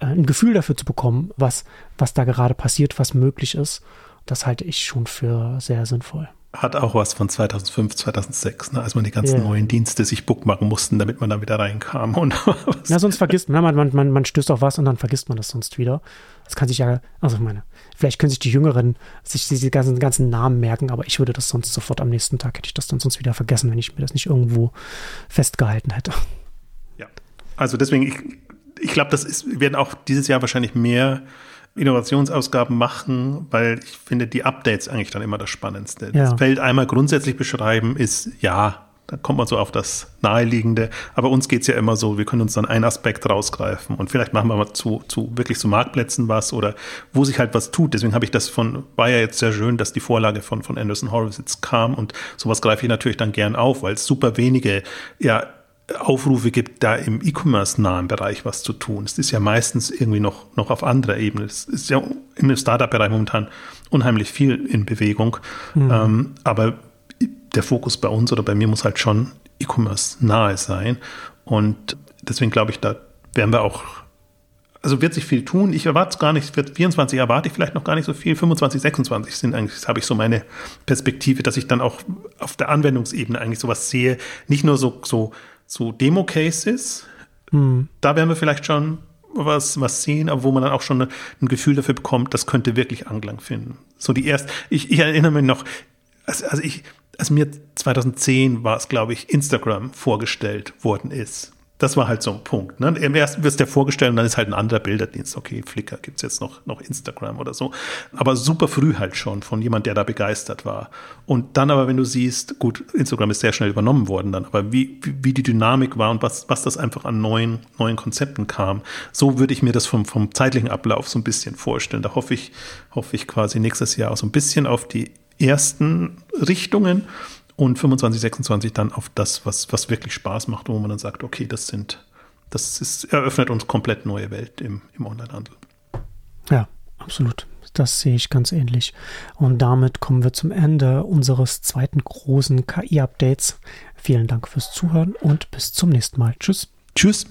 äh, ein Gefühl dafür zu bekommen, was, was da gerade passiert, was möglich ist. Das halte ich schon für sehr sinnvoll. Hat auch was von 2005, 2006, ne, als man die ganzen yeah. neuen Dienste sich bookmarken mussten, damit man da wieder reinkam. Und *laughs* ja, sonst vergisst man, man, man, man stößt auf was und dann vergisst man das sonst wieder. Das kann sich ja, also ich meine, vielleicht können sich die Jüngeren sich diese ganzen, ganzen Namen merken, aber ich würde das sonst sofort am nächsten Tag, hätte ich das dann sonst wieder vergessen, wenn ich mir das nicht irgendwo festgehalten hätte. Also deswegen, ich, ich glaube, das ist, wir werden auch dieses Jahr wahrscheinlich mehr Innovationsausgaben machen, weil ich finde die Updates eigentlich dann immer das Spannendste. Ja. Das Feld einmal grundsätzlich beschreiben ist, ja, da kommt man so auf das Naheliegende. Aber uns geht es ja immer so, wir können uns dann einen Aspekt rausgreifen und vielleicht machen wir mal zu, zu wirklich zu Marktplätzen was oder wo sich halt was tut. Deswegen habe ich das von, war ja jetzt sehr schön, dass die Vorlage von, von Anderson Horowitz jetzt kam und sowas greife ich natürlich dann gern auf, weil es super wenige, ja, Aufrufe gibt, da im E-Commerce-nahen Bereich was zu tun. Es ist ja meistens irgendwie noch, noch auf anderer Ebene. Es ist ja im Startup-Bereich momentan unheimlich viel in Bewegung. Mhm. Ähm, aber der Fokus bei uns oder bei mir muss halt schon E-Commerce nahe sein. Und deswegen glaube ich, da werden wir auch, also wird sich viel tun. Ich erwarte es gar nicht, wird 24 erwarte ich vielleicht noch gar nicht so viel. 25, 26 sind eigentlich, habe ich so meine Perspektive, dass ich dann auch auf der Anwendungsebene eigentlich sowas sehe. Nicht nur so, so so Demo-Cases. Hm. Da werden wir vielleicht schon was, was sehen, aber wo man dann auch schon ein Gefühl dafür bekommt, das könnte wirklich Anklang finden. So die erste, ich, ich erinnere mich noch, also, also ich, als mir 2010 war es, glaube ich, Instagram vorgestellt worden ist. Das war halt so ein Punkt. Ne? Im ersten wirst du dir vorgestellt und dann ist halt ein anderer Bilderdienst. Okay, Flickr gibt's jetzt noch, noch Instagram oder so. Aber super früh halt schon von jemand, der da begeistert war. Und dann aber, wenn du siehst, gut, Instagram ist sehr schnell übernommen worden dann, aber wie, wie, wie die Dynamik war und was, was das einfach an neuen, neuen Konzepten kam, so würde ich mir das vom, vom zeitlichen Ablauf so ein bisschen vorstellen. Da hoffe ich, hoffe ich quasi nächstes Jahr auch so ein bisschen auf die ersten Richtungen und 25, 26 dann auf das, was, was wirklich Spaß macht, wo man dann sagt, okay, das sind, das ist, eröffnet uns komplett neue Welt im, im Onlinehandel. Ja, absolut. Das sehe ich ganz ähnlich. Und damit kommen wir zum Ende unseres zweiten großen KI-Updates. Vielen Dank fürs Zuhören und bis zum nächsten Mal. Tschüss. Tschüss.